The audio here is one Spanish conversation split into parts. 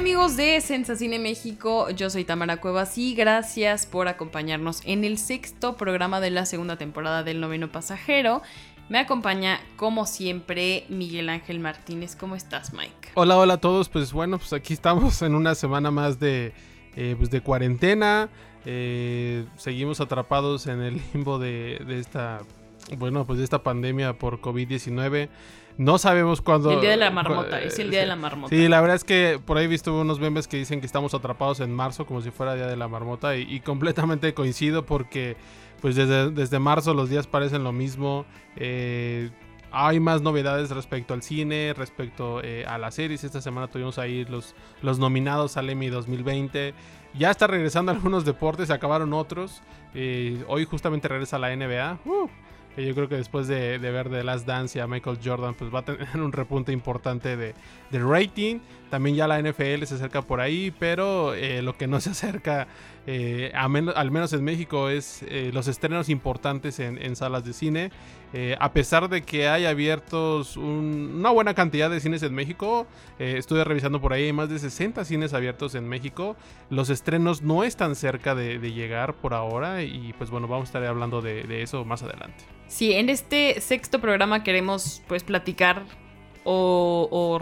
Amigos de Sensacine México, yo soy Tamara Cuevas y gracias por acompañarnos en el sexto programa de la segunda temporada del Noveno Pasajero. Me acompaña como siempre Miguel Ángel Martínez. ¿Cómo estás Mike? Hola, hola a todos. Pues bueno, pues aquí estamos en una semana más de, eh, pues de cuarentena. Eh, seguimos atrapados en el limbo de, de esta, bueno, pues de esta pandemia por COVID-19. No sabemos cuándo. El día de la marmota, es el día de la marmota. Sí, la verdad es que por ahí he visto unos memes que dicen que estamos atrapados en marzo, como si fuera día de la marmota, y, y completamente coincido porque, pues desde, desde, marzo los días parecen lo mismo. Eh, hay más novedades respecto al cine, respecto eh, a las series. Esta semana tuvimos ahí los, los nominados al Emmy 2020. Ya está regresando algunos deportes, se acabaron otros. Eh, hoy justamente regresa la NBA. Uh, yo creo que después de, de, ver The Last Dance y a Michael Jordan, pues va a tener un repunte importante de, de rating. También ya la NFL se acerca por ahí, pero eh, lo que no se acerca, eh, al menos en México, es eh, los estrenos importantes en, salas de cine. Eh, a pesar de que hay abiertos un, una buena cantidad de cines en México, estuve revisando por ahí, hay más de 60 cines abiertos en México. Los estrenos no están cerca de, llegar por ahora y pues bueno, vamos a estar hablando de, eso más adelante. Sí, en este sexto programa queremos pues platicar o,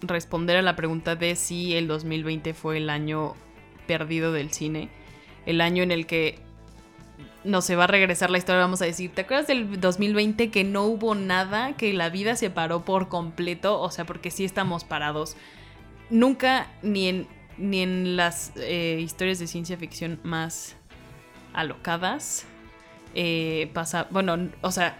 responder a la pregunta de si el 2020 fue el año perdido del cine, el año en el que no se va a regresar la historia, vamos a decir, ¿te acuerdas del 2020 que no hubo nada, que la vida se paró por completo? O sea, porque sí estamos parados. Nunca ni en, ni en las eh, historias de ciencia ficción más alocadas eh, pasa, bueno, o sea,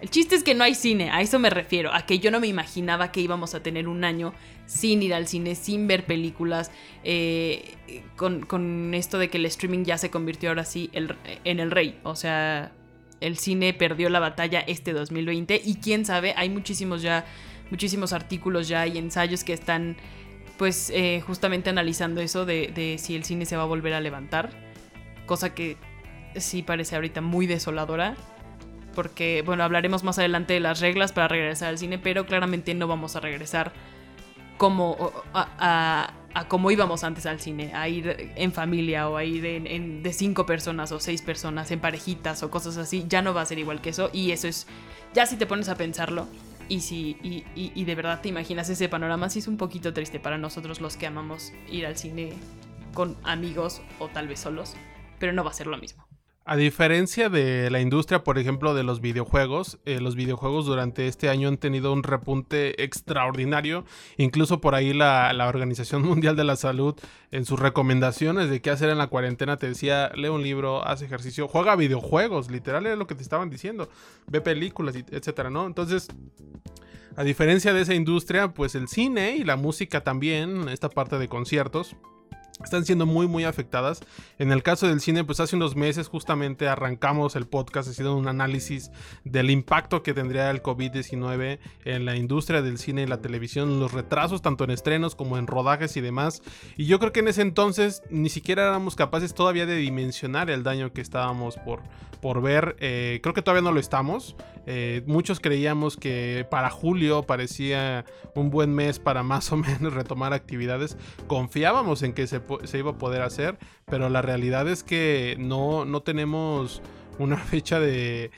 el chiste es que no hay cine, a eso me refiero, a que yo no me imaginaba que íbamos a tener un año sin ir al cine, sin ver películas, eh, con, con, esto de que el streaming ya se convirtió ahora sí el, en el rey, o sea, el cine perdió la batalla este 2020 y quién sabe, hay muchísimos ya, muchísimos artículos ya y ensayos que están pues eh, justamente analizando eso de, de si el cine se va a volver a levantar, cosa que sí parece ahorita muy desoladora. Porque, bueno, hablaremos más adelante de las reglas para regresar al cine, pero claramente no vamos a regresar como a, a, a como íbamos antes al cine, a ir en familia o a ir en, de cinco personas o seis personas, en parejitas o cosas así. Ya no va a ser igual que eso. Y eso es, ya si te pones a pensarlo, y si y, y, y de verdad te imaginas ese panorama, sí es un poquito triste para nosotros los que amamos ir al cine con amigos o tal vez solos, pero no va a ser lo mismo. A diferencia de la industria, por ejemplo, de los videojuegos, eh, los videojuegos durante este año han tenido un repunte extraordinario. Incluso por ahí la, la, Organización Mundial de la Salud, en sus recomendaciones de qué hacer en la cuarentena, te decía, lee un libro, haz ejercicio, juega videojuegos, literal era lo que te estaban diciendo, ve películas, etcétera, ¿no? Entonces... A diferencia de esa industria, pues el cine y la música también, esta parte de conciertos, están siendo muy muy afectadas. En el caso del cine, pues hace unos meses justamente arrancamos el podcast haciendo un análisis del impacto que tendría el COVID-19 en la industria del cine y la televisión, los retrasos tanto en estrenos como en rodajes y demás. Y yo creo que en ese entonces ni siquiera éramos capaces todavía de dimensionar el daño que estábamos por, por ver. Eh, creo que todavía no lo estamos. Eh, muchos creíamos que para julio parecía un buen mes para más o menos retomar actividades. Confiábamos en que se se iba a poder hacer, pero la realidad es que no, no tenemos una fecha de,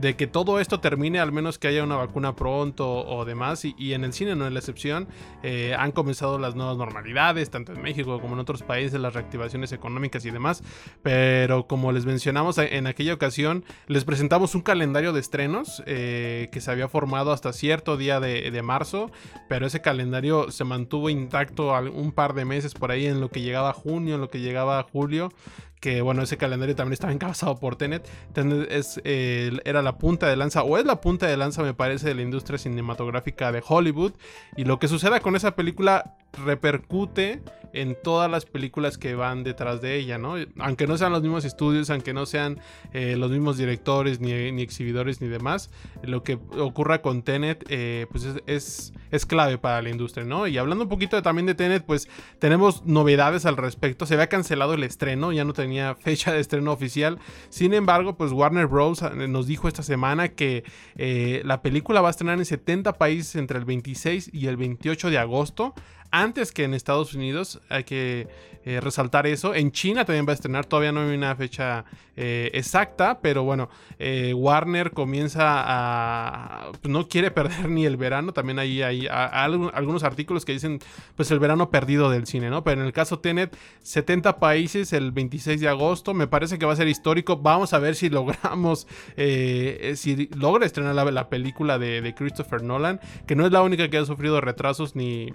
de que todo esto termine, al menos que haya una vacuna pronto o demás, y, en el cine no es la excepción, eh, han comenzado las nuevas normalidades, tanto en México como en otros países, las reactivaciones económicas y demás, pero como les mencionamos en aquella ocasión, les presentamos un calendario de estrenos eh, que se había formado hasta cierto día de, de, marzo, pero ese calendario se mantuvo intacto un par de meses por ahí en lo que llegaba junio, en lo que llegaba julio, que bueno, ese calendario también estaba encabezado por Tenet. Tenet es, eh, era la punta de lanza, o es la punta de lanza, me parece, de la industria cinematográfica de Hollywood. Y lo que suceda con esa película repercute en todas las películas que van detrás de ella, ¿no? Aunque no sean los mismos estudios, aunque no sean eh, los mismos directores, ni, exhibidores, ni demás, lo que ocurra con Tenet, eh, pues es, clave para la industria, ¿no? Y hablando un poquito también de Tenet, pues tenemos novedades al respecto. Se había cancelado el estreno, ya no tenía fecha de estreno oficial. Sin embargo, pues Warner Bros. Eh, nos dijo esta semana que la película va a estrenar en 70 países entre el 26 y el 28 de agosto antes que en Estados Unidos. Hay que eh, resaltar eso. En China también va a estrenar, todavía no hay una fecha eh, exacta, pero bueno, eh, Warner comienza a... No quiere perder ni el verano, también hay, hay algunos artículos que dicen pues el verano perdido del cine, ¿no? Pero en el caso Tenet, 70 países el 26 de agosto, me parece que va a ser histórico. Vamos a ver si logramos, si logra estrenar la, película de Christopher Nolan, que no es la única que ha sufrido retrasos ni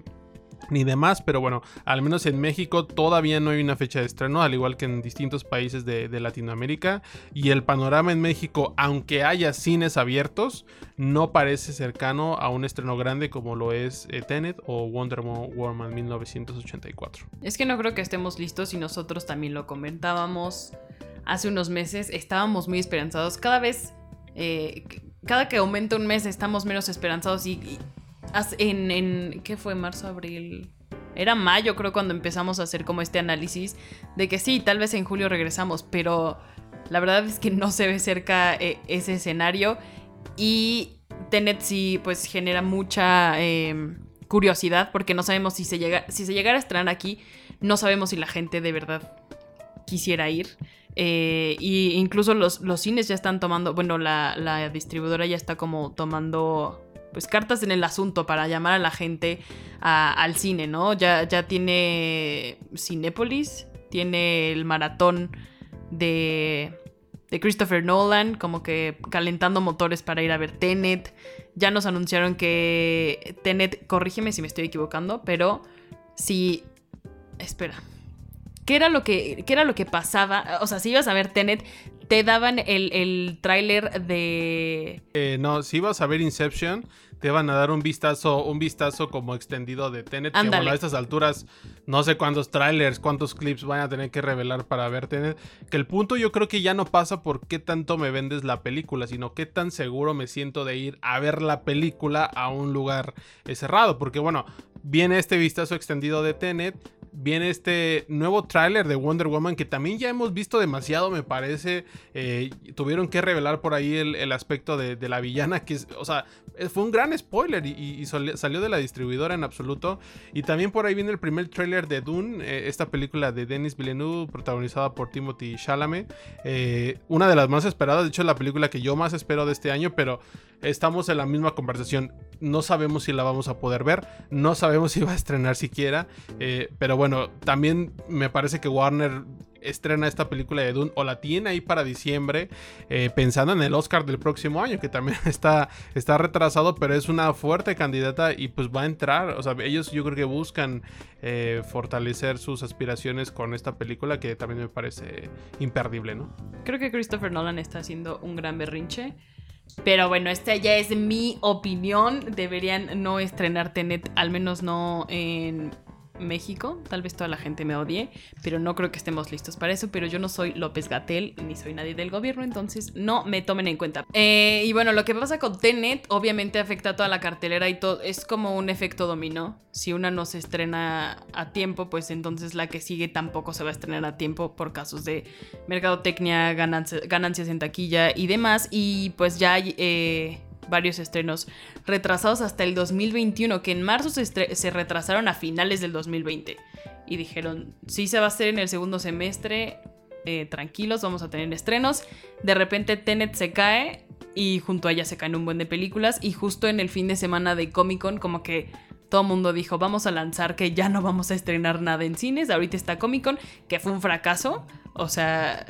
ni demás, pero bueno, al menos en México todavía no hay una fecha de estreno, al igual que en distintos países de, Latinoamérica. Y el panorama en México, aunque haya cines abiertos, no parece cercano a un estreno grande como lo es eh, Tenet o Wonder Woman 1984. Es que no creo que estemos listos y nosotros también lo comentábamos hace unos meses, estábamos muy esperanzados. Cada vez, eh, cada que aumenta un mes, estamos menos esperanzados y en, en, ¿qué fue? Marzo, abril. Era mayo, creo, cuando empezamos a hacer como este análisis de que sí, tal vez en julio regresamos, pero la verdad es que no se ve cerca eh, ese escenario y Tenet sí, pues genera mucha em, curiosidad porque no sabemos si se, llega, si se llegara a estrenar aquí, no sabemos si la gente de verdad quisiera ir. Eh, y incluso los, los, cines ya están tomando, bueno, la, la distribuidora ya está como tomando pues cartas en el asunto para llamar a la gente al cine, ¿no? Ya, ya tiene Cinépolis, tiene el maratón de, de Christopher Nolan, como que calentando motores para ir a ver Tenet. Ya nos anunciaron que Tenet, corrígeme si me estoy equivocando, pero si... Espera. ¿Qué era lo que, qué era lo que pasaba? O sea, si ibas a ver Tenet, te daban el, el tráiler de... Eh, no, si ibas a ver Inception, te van a dar un vistazo, un vistazo como extendido de Tenet. Que bueno, a estas alturas, no sé cuántos trailers, cuántos clips van a tener que revelar para ver Tenet. Que el punto yo creo que ya no pasa por qué tanto me vendes la película, sino qué tan seguro me siento de ir a ver la película a un lugar cerrado. Porque bueno, viene este vistazo extendido de Tenet viene este nuevo tráiler de Wonder Woman que también ya hemos visto demasiado, me parece. Eh, tuvieron que revelar por ahí el, aspecto de, la villana, que es, o sea, fue un gran spoiler y, salió de la distribuidora en absoluto. Y también por ahí viene el primer tráiler de Dune, eh, esta película de Denis Villeneuve, protagonizada por Timothy Chalamet. Eh, una de las más esperadas, de hecho, la película que yo más espero de este año, pero estamos en la misma conversación. No sabemos si la vamos a poder ver, no sabemos si va a estrenar siquiera, pero bueno, también me parece que Warner estrena esta película de Dune o la tiene ahí para diciembre, eh, pensando en el Oscar del próximo año, que también está, está retrasado, pero es una fuerte candidata y pues va a entrar. O sea, ellos yo creo que buscan eh, fortalecer sus aspiraciones con esta película que también me parece imperdible, ¿no? Creo que Christopher Nolan está haciendo un gran berrinche. Pero bueno, esta ya es mi opinión. Deberían no estrenar Tenet, al menos no en México. Tal vez toda la gente me odie, pero no creo que estemos listos para eso. Pero yo no soy López Gatel ni soy nadie del gobierno, entonces no me tomen en cuenta. Eh, y bueno, lo que pasa con Tenet obviamente afecta a toda la cartelera y todo. Es como un efecto dominó. Si una no se estrena a tiempo, pues entonces la que sigue tampoco se va a estrenar a tiempo por casos de mercadotecnia, ganancias, en taquilla y demás. Y pues ya. Eh, varios estrenos retrasados hasta el 2021, que en marzo se, retrasaron a finales del 2020. Y dijeron, sí se va a hacer en el segundo semestre, eh, tranquilos, vamos a tener estrenos. De repente Tenet se cae y junto a ella se caen un buen de películas. Y justo en el fin de semana de Comic Con, como que todo mundo dijo, vamos a lanzar que ya no vamos a estrenar nada en cines. Ahorita está Comic Con, que fue un fracaso. O sea,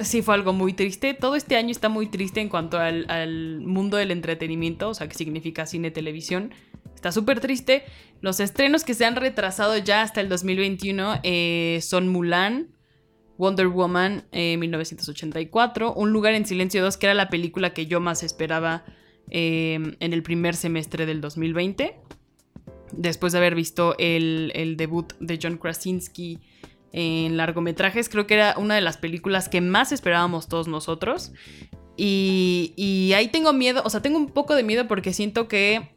Sí, fue algo muy triste. Todo este año está muy triste en cuanto al, mundo del entretenimiento, o sea, que significa cine, televisión. Está súper triste. Los estrenos que se han retrasado ya hasta el 2021 eh, son Mulan, Wonder Woman 1984, eh, Un lugar en silencio 2, que era la película que yo más esperaba eh, en el primer semestre del 2020. después de haber visto el, el debut de John Krasinski en largometrajes, creo que era una de las películas que más esperábamos todos nosotros. Y, y ahí tengo miedo, o sea, tengo un poco de miedo porque siento que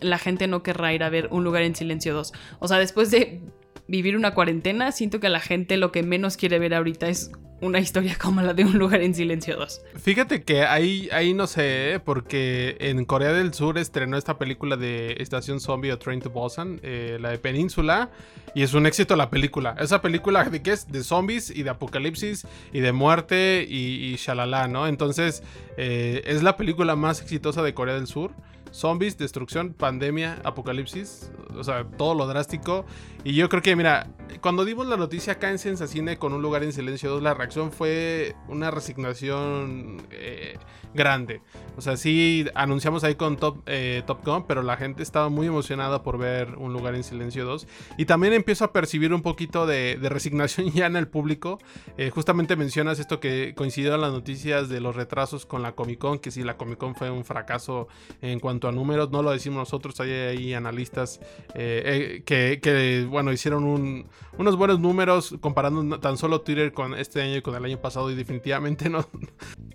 la gente no querrá ir a ver Un lugar en silencio 2. O sea, después de vivir una cuarentena, siento que la gente lo que menos quiere ver ahorita es una historia como la de Un lugar en silencio 2. Fíjate que ahí, ahí no sé, ¿eh? porque en Corea del Sur estrenó esta película de Estación Zombie o Train to Busan, eh, la de Península, y es un éxito la película. Esa película de qué es? De zombies y de apocalipsis y de muerte y, y shalala, ¿no? Entonces eh, es la película más exitosa de Corea del Sur zombies, destrucción, pandemia, apocalipsis, o sea, todo lo drástico. Y yo creo que, mira, cuando dimos la noticia acá en Sensacine con un lugar en silencio 2, la reacción fue una resignación eh, grande. O sea, sí anunciamos ahí con Top, eh, Top Gun, pero la gente estaba muy emocionada por ver un lugar en silencio 2. Y también empiezo a percibir un poquito de, resignación ya en el público. Eh, justamente mencionas esto que coincidió en las noticias de los retrasos con la Comic Con, que sí, la Comic Con fue un fracaso en cuanto a números, no lo decimos nosotros, hay ahí analistas eh, que, hicieron unos buenos números comparando tan solo Twitter con este año y con el año pasado y definitivamente no.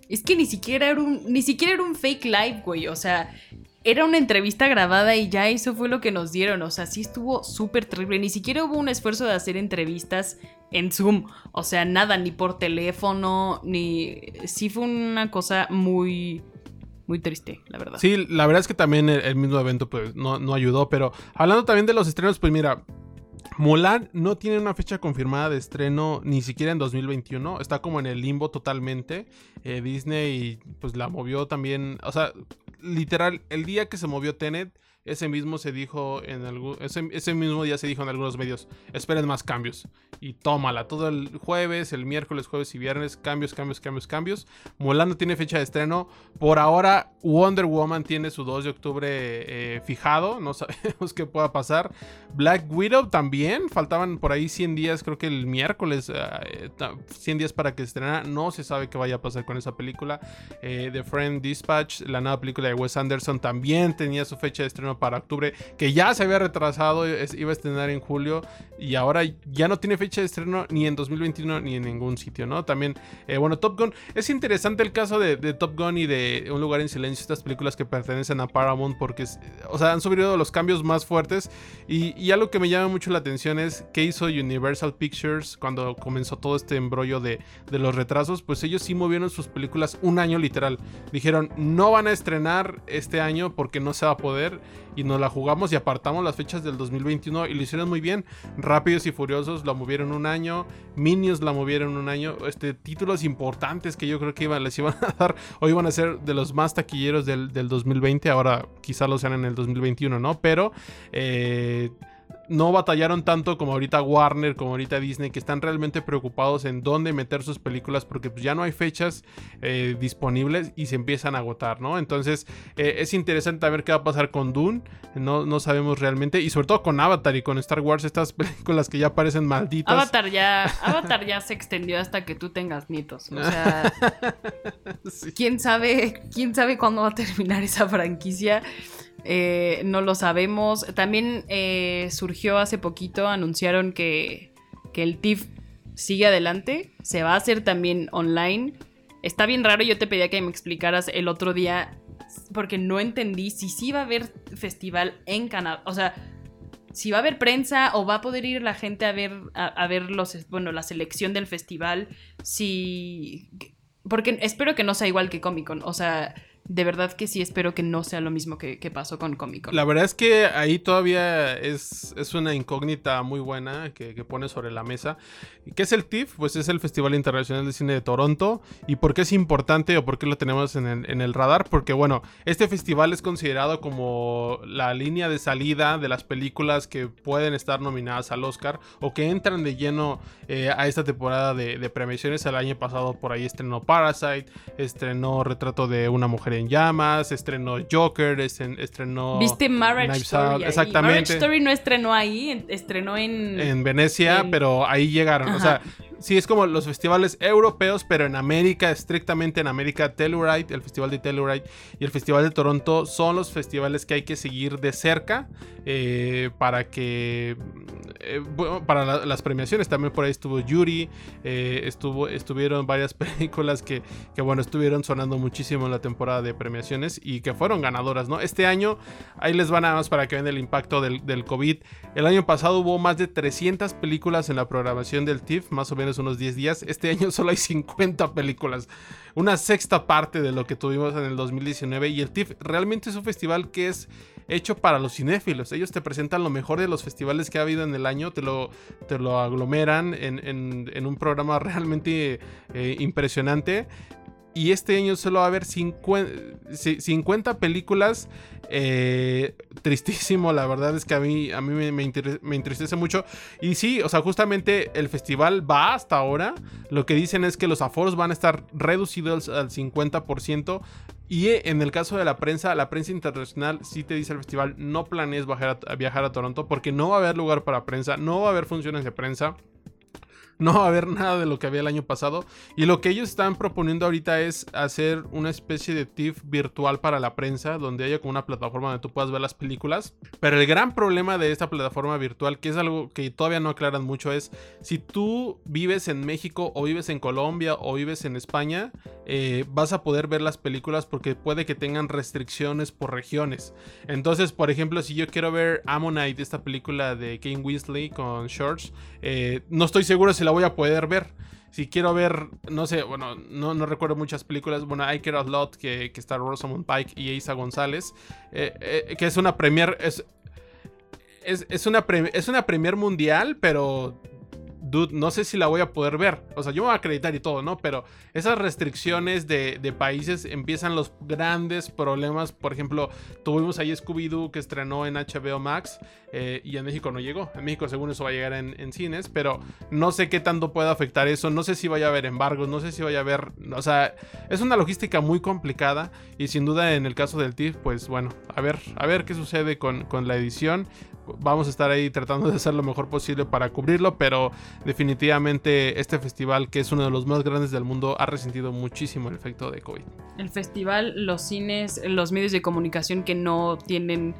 Es que ni siquiera era un, ni siquiera era un fake live, güey, o sea, era una entrevista grabada y ya eso fue lo que nos dieron. O sea, sí estuvo súper terrible. Ni siquiera hubo un esfuerzo de hacer entrevistas en Zoom. O sea, nada, ni por teléfono, ni... Sí fue una cosa muy muy triste, la verdad. Sí, la verdad es que también el, mismo evento pues no, no, ayudó, pero hablando también de los estrenos, pues mira, Mulan no tiene una fecha confirmada de estreno ni siquiera en 2021, está como en el limbo totalmente. Eh, Disney pues la movió también, o sea, literal, el día que se movió Tenet ese mismo se dijo en algún, ese, mismo día se dijo en algunos medios, esperen más cambios. Y tómala, todo el jueves, el miércoles, jueves y viernes, cambios, cambios, cambios, cambios. Mulan tiene fecha de estreno. Por ahora, Wonder Woman tiene su 2 de octubre eh, fijado, no sabemos qué pueda pasar. Black Widow también, faltaban por ahí 100 días, creo que el miércoles, 100 eh, días para que estrenara. No se sabe qué vaya a pasar con esa película. Eh, The Friend Dispatch, la nueva película de Wes Anderson, también tenía su fecha de estreno para octubre, que ya se había retrasado, iba a estrenar en julio y ahora ya no tiene fecha de estreno ni en 2021 ni en ningún sitio, ¿no? También, eh, bueno, Top Gun, es interesante el caso de, Top Gun y de Un lugar en silencio, estas películas que pertenecen a Paramount, porque, o sea, han sufrido los cambios más fuertes y, y algo que me llama mucho la atención es qué hizo Universal Pictures cuando comenzó todo este embrollo de, de los retrasos, pues ellos sí movieron sus películas un año literal. Dijeron, no van a estrenar este año porque no se va a poder y nos la jugamos y apartamos las fechas del 2021 y lo hicieron muy bien. Rápidos y Furiosos la movieron un año, Minions la movieron un año, este, títulos importantes que yo creo que les iban a dar o iban a ser de los más taquilleros del, del 2020, ahora quizá lo sean en el 2021, ¿no? Pero... Eh, no batallaron tanto como ahorita Warner, como ahorita Disney, que están realmente preocupados en dónde meter sus películas porque pues, ya no hay fechas eh, disponibles y se empiezan a agotar, ¿no? Entonces eh, es interesante ver qué va a pasar con Dune, no, no sabemos realmente, y sobre todo con Avatar y con Star Wars, estas películas que ya parecen malditas. Avatar ya, Avatar ya se extendió hasta que tú tengas nietos, o sea, quién sabe, quién sabe cuándo va a terminar esa franquicia. Eh, no lo sabemos. También eh, surgió hace poquito, anunciaron que, que el TIFF sigue adelante. Se va a hacer también online. Está bien raro, yo te pedía que me explicaras el otro día, porque no entendí si sí va a haber festival en Canadá. O sea, si va a haber prensa o va a poder ir la gente a ver, a, ver los, bueno, la selección del festival. Si. Porque espero que no sea igual que Comic Con. O sea de verdad que sí espero que no sea lo mismo que, pasó con Comic Con. La verdad es que ahí todavía es, es una incógnita muy buena que, pone sobre la mesa. ¿Qué es el TIFF? Pues es el Festival Internacional de Cine de Toronto. ¿Y por qué es importante o por qué lo tenemos en el, radar? Porque bueno, este festival es considerado como la línea de salida de las películas que pueden estar nominadas al Oscar o que entran de lleno eh, a esta temporada de, de premiaciones. El año pasado por ahí estrenó Parasite, estrenó Retrato de una mujer en llamas, estrenó Joker, estrenó... ¿Viste Marriage Story? Exactamente. Marriage Story no estrenó ahí, estrenó en... En Venecia, pero ahí llegaron. O sea, sí, es como los festivales europeos, pero en América, estrictamente en América, Telluride, el Festival de Telluride y el Festival de Toronto son los festivales que hay que seguir de cerca eh, para que. Eh, para las premiaciones también por ahí estuvo Yuri, eh, estuvo, estuvieron varias películas que, que, bueno, estuvieron sonando muchísimo en la temporada de premiaciones y que fueron ganadoras, ¿no? Este año, ahí les van nada más para que vean el impacto del, del COVID. El año pasado hubo más de 300 películas en la programación del TIFF, más o menos unos 10 días. Este año solo hay 50 películas, una sexta parte de lo que tuvimos en el 2019. Y el TIFF realmente es un festival que es hecho para los cinéfilos. Ellos te presentan lo mejor de los festivales que ha habido en el año, te lo, te lo aglomeran en, un programa realmente eh, impresionante. Y este año solo va a haber 50, películas. Eh, tristísimo, la verdad es que a mí, a mí me, entristece mucho. Y sí, o sea, justamente el festival va hasta ahora. Lo que dicen es que los aforos van a estar reducidos al 50%. Y en el caso de la prensa, la prensa internacional sí te dice el festival, no planees viajar a Toronto porque no va a haber lugar para prensa, no va a haber funciones de prensa no va a haber nada de lo que había el año pasado. Y lo que ellos están proponiendo ahorita es hacer una especie de TIFF virtual para la prensa, donde haya como una plataforma donde tú puedas ver las películas. Pero el gran problema de esta plataforma virtual, que es algo que todavía no aclaran mucho, es si tú vives en México o vives en Colombia o vives en España, eh, vas a poder ver las películas porque puede que tengan restricciones por regiones. Entonces, por ejemplo, si yo quiero ver Ammonite, esta película de Kane Weasley con Shorts, eh, no estoy seguro si la voy a poder ver. Si quiero ver, no sé, bueno, no, no recuerdo muchas películas. Bueno, I Care a Lot, que, que está Rosamund Pike y Isa González, eh, eh, que es una premier. Es, es, una es una premier mundial, pero no sé si la voy a poder ver. O sea, yo me voy a acreditar y todo, ¿no? Pero esas restricciones de, países empiezan los grandes problemas. Por ejemplo, tuvimos ahí Scooby-Doo que estrenó en HBO Max eh, y en México no llegó. En México, según eso, va a llegar en, cines, pero no sé qué tanto puede afectar eso. No sé si vaya a haber embargos, no sé si vaya a haber. O sea, es una logística muy complicada y sin duda en el caso del TIFF, pues bueno, a ver, a ver qué sucede con, con la edición vamos a estar ahí tratando de hacer lo mejor posible para cubrirlo, pero definitivamente este festival, que es uno de los más grandes del mundo, ha resentido muchísimo el efecto de COVID. El festival, los cines, los medios de comunicación que no tienen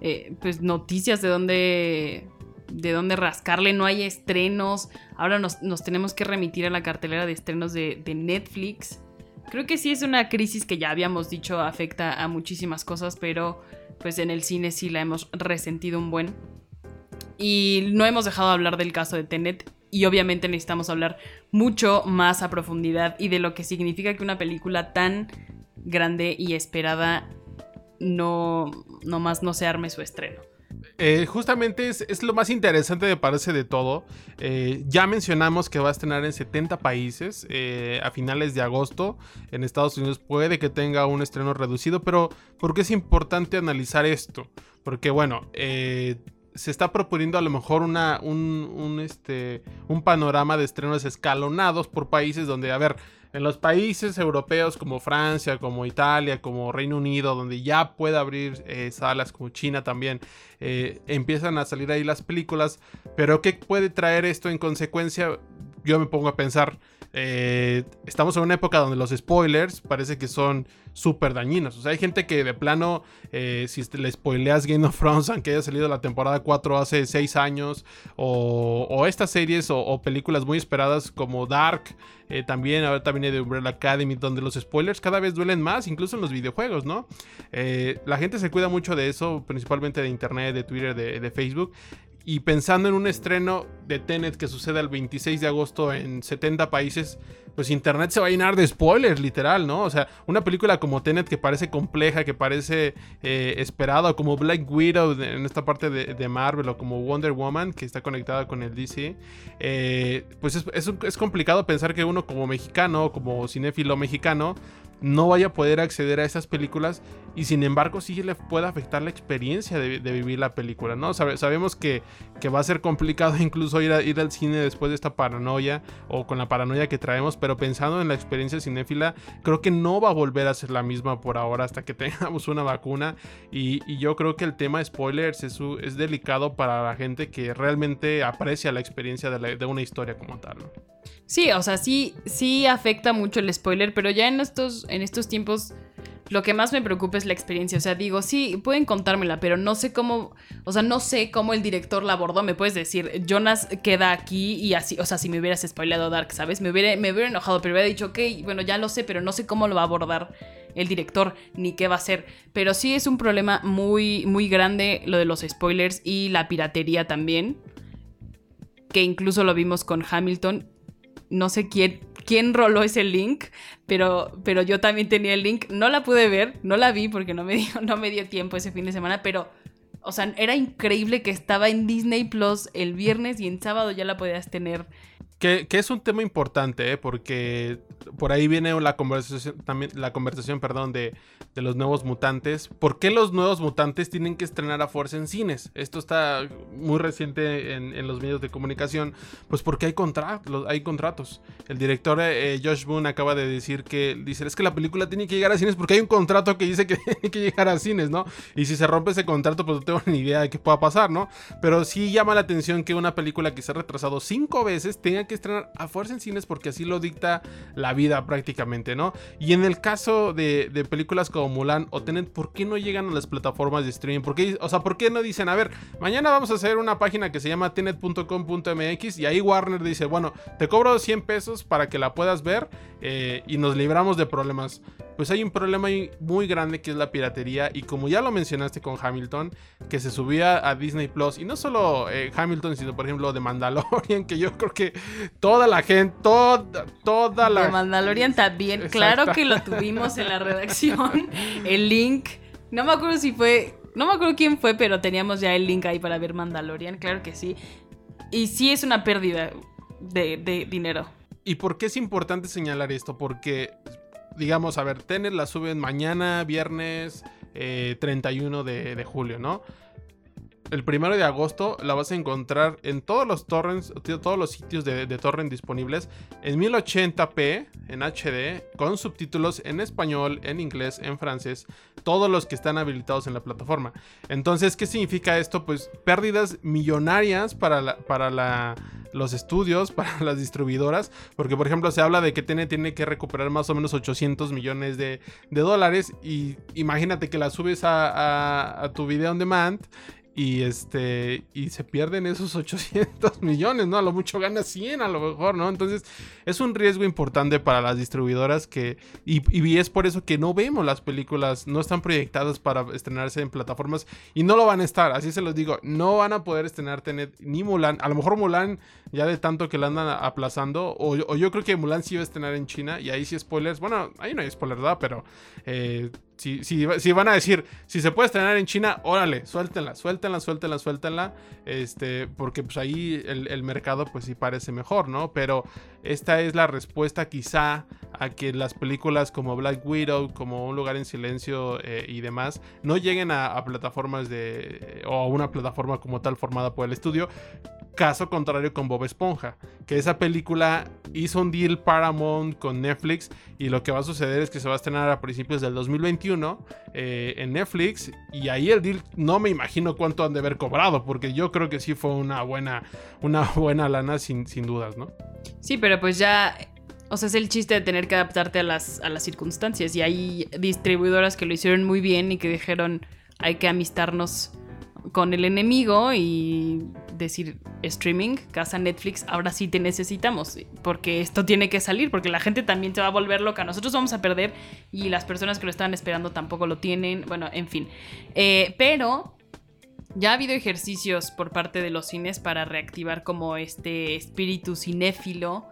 eh, pues noticias de dónde de dónde rascarle, no hay estrenos, ahora nos, tenemos que remitir a la cartelera de estrenos de, de Netflix. Creo que sí es una crisis que ya habíamos dicho afecta a muchísimas cosas, pero pues en el cine sí la hemos resentido un buen. Y no hemos dejado de hablar del caso de Tenet y obviamente necesitamos hablar mucho más a profundidad y de lo que significa que una película tan grande y esperada no, no más no se arme su estreno. Eh, justamente es, lo más interesante me parece de todo. Eh, ya mencionamos que va a estrenar en 70 países eh, a finales de agosto. En Estados Unidos puede que tenga un estreno reducido, pero ¿por qué es importante analizar esto? Porque bueno, se está proponiendo a lo mejor una, un, este, un panorama de estrenos escalonados por países donde, a ver, en los países europeos como Francia, como Italia, como Reino Unido, donde ya puede abrir eh, salas como China también, eh, empiezan a salir ahí las películas. Pero ¿qué puede traer esto en consecuencia? Yo me pongo a pensar, eh, estamos en una época donde los spoilers parece que son súper dañinos. O sea, hay gente que de plano, eh, si le spoileas Game of Thrones, aunque haya salido la temporada 4 hace 6 años, o, estas series o, películas muy esperadas como Dark, eh, también ahorita viene de Umbrella Academy, donde los spoilers cada vez duelen más, incluso en los videojuegos, ¿no? la gente se cuida mucho de eso, principalmente de Internet, de Twitter, de Facebook. Y pensando en un estreno de Tenet que sucede el 26 de agosto en 70 países, pues internet se va a llenar de spoilers, literal, ¿no? O sea, una película como Tenet que parece compleja, que parece eh, esperada, como Black Widow en esta parte de, Marvel, o como Wonder Woman, que está conectada con el DC, eh, pues es, es complicado pensar que uno como mexicano, como cinéfilo mexicano, no vaya a poder acceder a esas películas y sin embargo sí le puede afectar la experiencia de, vivir la película, ¿no? sabemos que, va a ser complicado incluso ir, ir al cine después de esta paranoia o con la paranoia que traemos, pero pensando en la experiencia cinéfila, creo que no va a volver a ser la misma por ahora hasta que tengamos una vacuna y, yo creo que el tema de spoilers es, delicado para la gente que realmente aprecia la experiencia de, una historia como tal. Sí, o sea, sí, sí afecta mucho el spoiler, pero ya en estos, en estos tiempos lo que más me preocupa es la experiencia. O sea, digo, sí, pueden contármela, pero no sé cómo, o sea, no sé cómo el director la abordó. Me puedes decir, Jonas queda aquí y así, o sea, si me hubieras spoileado Dark, ¿sabes? Me hubiera, me hubiera enojado, pero hubiera dicho, ok, bueno, ya lo sé, pero no sé cómo lo va a abordar el director ni qué va a hacer. Pero sí es un problema muy, muy grande lo de los spoilers y la piratería también. Que incluso lo vimos con Hamilton no sé quién, quién roló ese link, pero, pero yo también tenía el link. No la pude ver, no la vi porque no me dio, no me dio tiempo ese fin de semana, pero, o sea, era increíble que estaba en Disney Plus el viernes y en sábado ya la podías tener que, es un tema importante, ¿eh? porque por ahí viene la conversación, también, la conversación perdón, de, los nuevos mutantes. ¿Por qué los nuevos mutantes tienen que estrenar a fuerza en cines? Esto está muy reciente en, los medios de comunicación. Pues porque hay, hay contratos. El director eh, Josh Boone acaba de decir que dice, es que la película tiene que llegar a cines porque hay un contrato que dice que tiene que llegar a cines, ¿no? Y si se rompe ese contrato, pues no tengo ni idea de qué pueda pasar, ¿no? Pero sí llama la atención que una película que se ha retrasado cinco veces tenga que estrenar a fuerza en cines porque así lo dicta la vida prácticamente, ¿no? Y en el caso de, películas como Mulan o Tenet, ¿por qué no llegan a las plataformas de streaming? ¿Por qué, o sea, ¿por qué no dicen, a ver, mañana vamos a hacer una página que se llama tenet.com.mx y ahí Warner dice, bueno, te cobro 100 pesos para que la puedas ver eh, y nos libramos de problemas? Pues hay un problema muy grande que es la piratería y como ya lo mencionaste con Hamilton, que se subía a Disney Plus y no solo eh, Hamilton, sino por ejemplo de Mandalorian, que yo creo que toda la gente, toda, toda la... De Mandalorian también, claro que lo tuvimos en la redacción, el link, no me acuerdo si fue, no me acuerdo quién fue, pero teníamos ya el link ahí para ver Mandalorian, claro que sí. Y sí es una pérdida de, dinero. ¿Y por qué es importante señalar esto? Porque, digamos, a ver, Tenet la suben mañana, viernes 31 eh, de julio, ¿no? El primero de agosto la vas a encontrar en todos los torrents, todos los sitios de, torrent disponibles en 1080p, en HD, con subtítulos en español, en inglés, en francés, todos los que están habilitados en la plataforma. Entonces, ¿qué significa esto? Pues pérdidas millonarias para para la los estudios, para las distribuidoras, porque por ejemplo se habla de que tiene, tiene que recuperar más o menos 800 millones de, dólares y imagínate que la subes a, a tu video on demand y este y se pierden esos 800 millones, ¿no? A lo mucho gana 100 a lo mejor, ¿no? Entonces es un riesgo importante para las distribuidoras que y, y, es por eso que no vemos las películas, no están proyectadas para estrenarse en plataformas y no lo van a estar, así se los digo, no van a poder estrenar Tenet ni Mulan, a lo mejor Mulan ya de tanto que la andan aplazando o, yo creo que Mulan sí va a estrenar en China y ahí sí spoilers, bueno, ahí no hay spoilers, ¿verdad? Pero eh, si, si, van a decir, si se puede estrenar en China, órale, suéltenla, suéltenla, suéltenla, suéltenla. Este, porque pues ahí el, mercado pues sí parece mejor, ¿no? Pero esta es la respuesta quizá a que las películas como Black Widow, como Un lugar en silencio eh, y demás, no lleguen a, plataformas de... o a una plataforma como tal formada por el estudio. Caso contrario con Bob Esponja, que esa película hizo un deal Paramount con Netflix y lo que va a suceder es que se va a estrenar a principios del 2021 eh, en Netflix y ahí el deal no me imagino cuánto han de haber cobrado porque yo creo que sí fue una buena, una buena lana sin, sin dudas, ¿no? Sí, pero pues ya o sea, es el chiste de tener que adaptarte a las, a las circunstancias. Y hay distribuidoras que lo hicieron muy bien y que dijeron, hay que amistarnos con el enemigo y decir streaming, casa Netflix, ahora sí te necesitamos, porque esto tiene que salir, porque la gente también se va a volver loca, nosotros vamos a perder y las personas que lo estaban esperando tampoco lo tienen, bueno, en fin. Eh, pero ya ha habido ejercicios por parte de los cines para reactivar como este espíritu cinéfilo.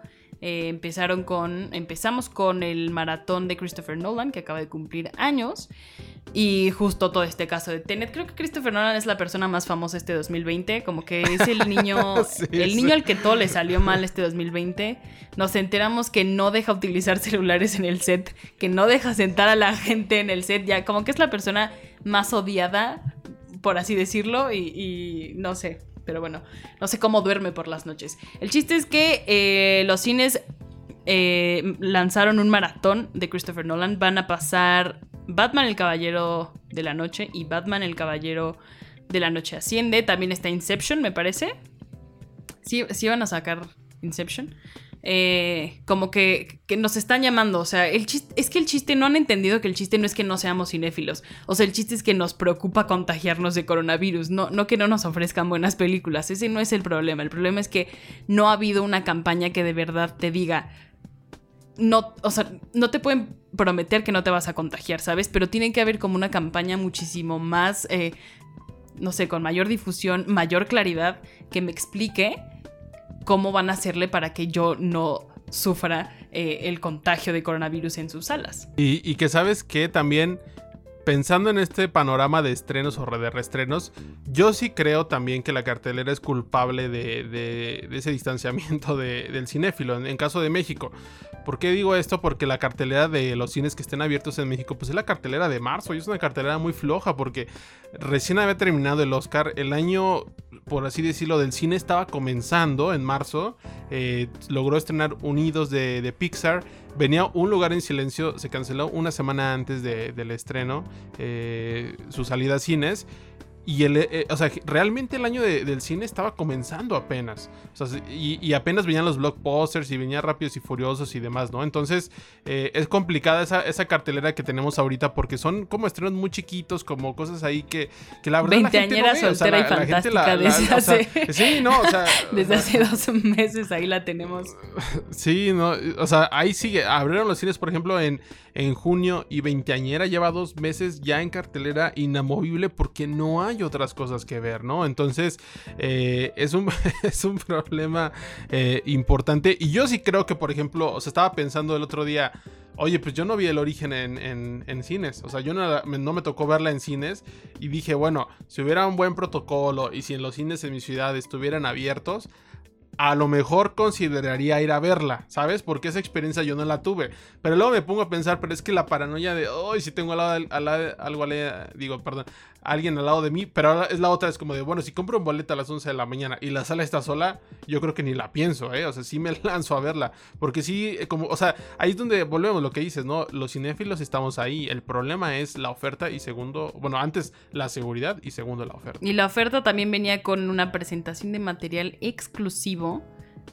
Eh, empezaron con, empezamos con el maratón de Christopher Nolan, que acaba de cumplir años. Y justo todo este caso de Tenet. Creo que Christopher Nolan es la persona más famosa este 2020. Como que es el niño. el niño al que todo le salió mal este 2020. Nos enteramos que no deja utilizar celulares en el set. Que no deja sentar a la gente en el set. Ya, como que es la persona más odiada, por así decirlo. Y, no sé. Pero bueno, no sé cómo duerme por las noches. El chiste es que eh, los cines eh, lanzaron un maratón de Christopher Nolan. Van a pasar Batman el Caballero de la Noche y Batman el Caballero de la Noche Asciende. También está Inception, me parece. Sí, sí van a sacar Inception. Eh, como que, nos están llamando. O sea, el chiste, es que el chiste no han entendido que el chiste no es que no seamos cinéfilos. O sea, el chiste es que nos preocupa contagiarnos de coronavirus. No, no que no nos ofrezcan buenas películas. Ese no es el problema. El problema es que no ha habido una campaña que de verdad te diga no, o sea, no te pueden prometer que no te vas a contagiar, ¿sabes? Pero tiene que haber como una campaña muchísimo más, eh, no sé, con mayor difusión, mayor claridad, que me explique cómo van a hacerle para que yo no sufra eh, el contagio de coronavirus en sus salas. Y, que sabes que también pensando en este panorama de estrenos o de reestrenos, yo sí creo también que la cartelera es culpable de, ese distanciamiento del cinéfilo, en, caso de México. ¿Por qué digo esto? Porque la cartelera de los cines que estén abiertos en México, pues es la cartelera de marzo y es una cartelera muy floja porque recién había terminado el Oscar. El año, por así decirlo, del cine estaba comenzando en marzo. Eh, logró estrenar Unidos de, Pixar. Venía Un lugar en silencio, se canceló una semana antes del estreno, eh, su salida a cines. Y el, eh, o sea, realmente el año del cine estaba comenzando apenas. y, apenas venían los blockbusters y venían Rápidos y Furiosos y demás, ¿no? Entonces eh, es complicada esa, esa, cartelera que tenemos ahorita porque son como estrenos muy chiquitos, como cosas ahí que, que la verdad la gente no soltera y fantástica desde hace... sí, no, o sea... desde hace dos meses ahí la tenemos. Sí, no, o sea, ahí sigue. Abrieron los cines, por ejemplo, en en junio y veinteañera lleva dos meses ya en cartelera inamovible porque no hay otras cosas que ver, ¿no? Entonces eh, es, un, es un problema eh, importante y yo sí creo que, por ejemplo, o sea, estaba pensando el otro día, Oye, pues yo no vi el origen en, cines. O sea, yo no, no, me tocó verla en cines. Y dije, bueno, si hubiera un buen protocolo y si en los cines en mi ciudad estuvieran abiertos, a lo mejor consideraría ir a verla, ¿sabes? Porque esa experiencia yo no la tuve. Pero luego me pongo a pensar, pero es que la paranoia de, hoy si tengo al lado, al lado algo, al, digo, perdón, alguien al lado de mí, pero ahora es la otra, es como de, bueno, si compro un boleto a las 11 de la mañana y la sala está sola, yo creo que ni la pienso, ¿eh? O sea, sí me lanzo a verla, porque sí, eh, como, o sea, ahí es donde volvemos lo que dices, ¿no? Los cinéfilos estamos ahí, el problema es la oferta y segundo, bueno, antes la seguridad y segundo la oferta. Y la oferta también venía con una presentación de material exclusivo,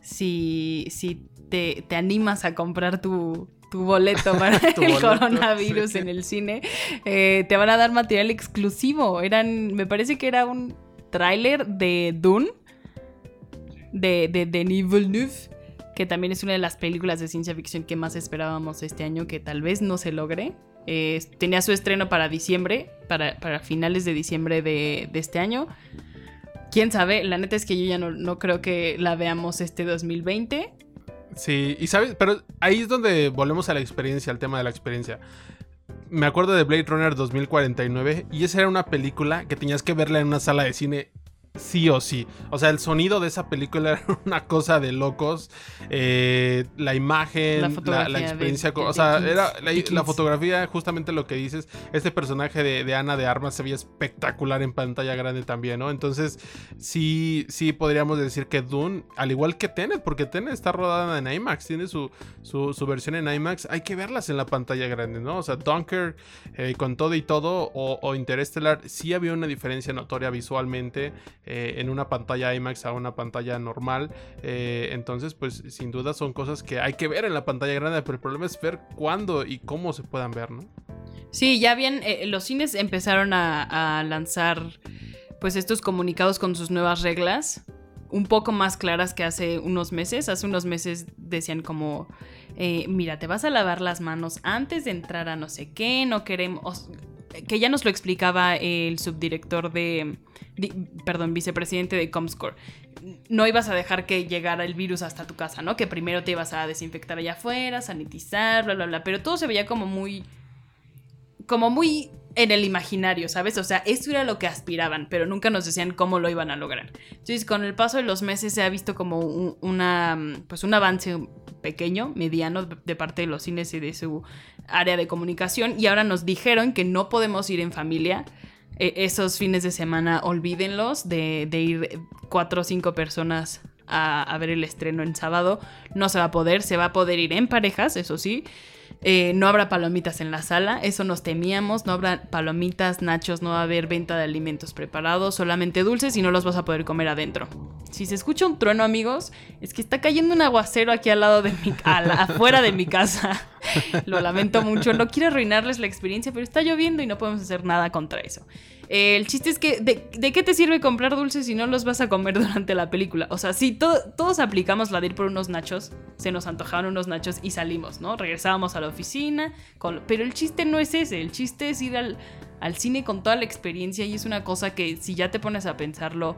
si, si te, te animas a comprar tu, tu boleto para el coronavirus en el cine, eh, te van a dar material exclusivo. Eran, me parece que era un tráiler de Dune, de, de Denis Villeneuve, que también es una de las películas de ciencia ficción que más esperábamos este año, que tal vez no se logre. Eh, tenía su estreno para diciembre, para, finales de diciembre de, de, este año. Quién sabe, la neta es que yo ya no, no creo que la veamos este 2020. Sí, y sabes, pero ahí es donde volvemos a la experiencia, al tema de la experiencia. Me acuerdo de Blade Runner 2049 y esa era una película que tenías que verla en una sala de cine sí o sí. O sea, el sonido de esa película era una cosa de locos. Eh, la imagen, la, experiencia. o sea, era la, fotografía, justamente lo que dices. Este personaje de, Ana de Armas se veía espectacular en pantalla grande también, ¿no? Entonces, sí, sí podríamos decir que Dune, al igual que Tenet, porque Tenet está rodada en IMAX, tiene su, su, versión en IMAX, hay que verlas en la pantalla grande, ¿no? O sea, Dunker, eh, con todo y todo, o, o Interstellar, sí había una diferencia notoria visualmente. Eh, en una pantalla IMAX a una pantalla normal. Eh, entonces, pues sin duda son cosas que hay que ver en la pantalla grande, pero el problema es ver cuándo y cómo se puedan ver, ¿no? Sí, ya bien, eh, los cines empezaron a, lanzar pues estos comunicados con sus nuevas reglas un poco más claras que hace unos meses. Hace unos meses decían como, mira, te vas a lavar las manos antes de entrar a no sé qué, no queremos, que ya nos lo explicaba el subdirector de, perdón, vicepresidente de Comscore. No ibas a dejar que llegara el virus hasta tu casa, ¿no? Que primero te ibas a desinfectar allá afuera, sanitizar, bla, bla, bla. Pero todo se veía como muy, como muy en el imaginario, ¿sabes? O sea, esto era lo que aspiraban, pero nunca nos decían cómo lo iban a lograr. Entonces, con el paso de los meses se ha visto como un, una, pues un avance pequeño, mediano, de parte de los cines y de su área de comunicación. Y ahora nos dijeron que no podemos ir en familia. E, esos fines de semana, olvídenlos de, ir cuatro o cinco personas a, a ver el estreno en sábado. No se va a poder, se va a poder ir en parejas, eso sí. Eh, no habrá palomitas en la sala, eso nos temíamos, no habrá palomitas, nachos, no va a haber venta de alimentos preparados, solamente dulces y no los vas a poder comer adentro. Si se escucha un trueno, amigos, es que está cayendo un aguacero aquí al lado de mi, afuera de mi casa. Lo lamento mucho, no quiero arruinarles la experiencia, pero está lloviendo y no podemos hacer nada contra eso. El chiste es que, de, qué te sirve comprar dulces si no los vas a comer durante la película? O sea, si todos aplicamos la de ir por unos nachos, se nos antojaban unos nachos y salimos, ¿no? Regresábamos a la oficina, pero el chiste no es ese, el chiste es ir al, al cine con toda la experiencia y es una cosa que si ya te pones a pensarlo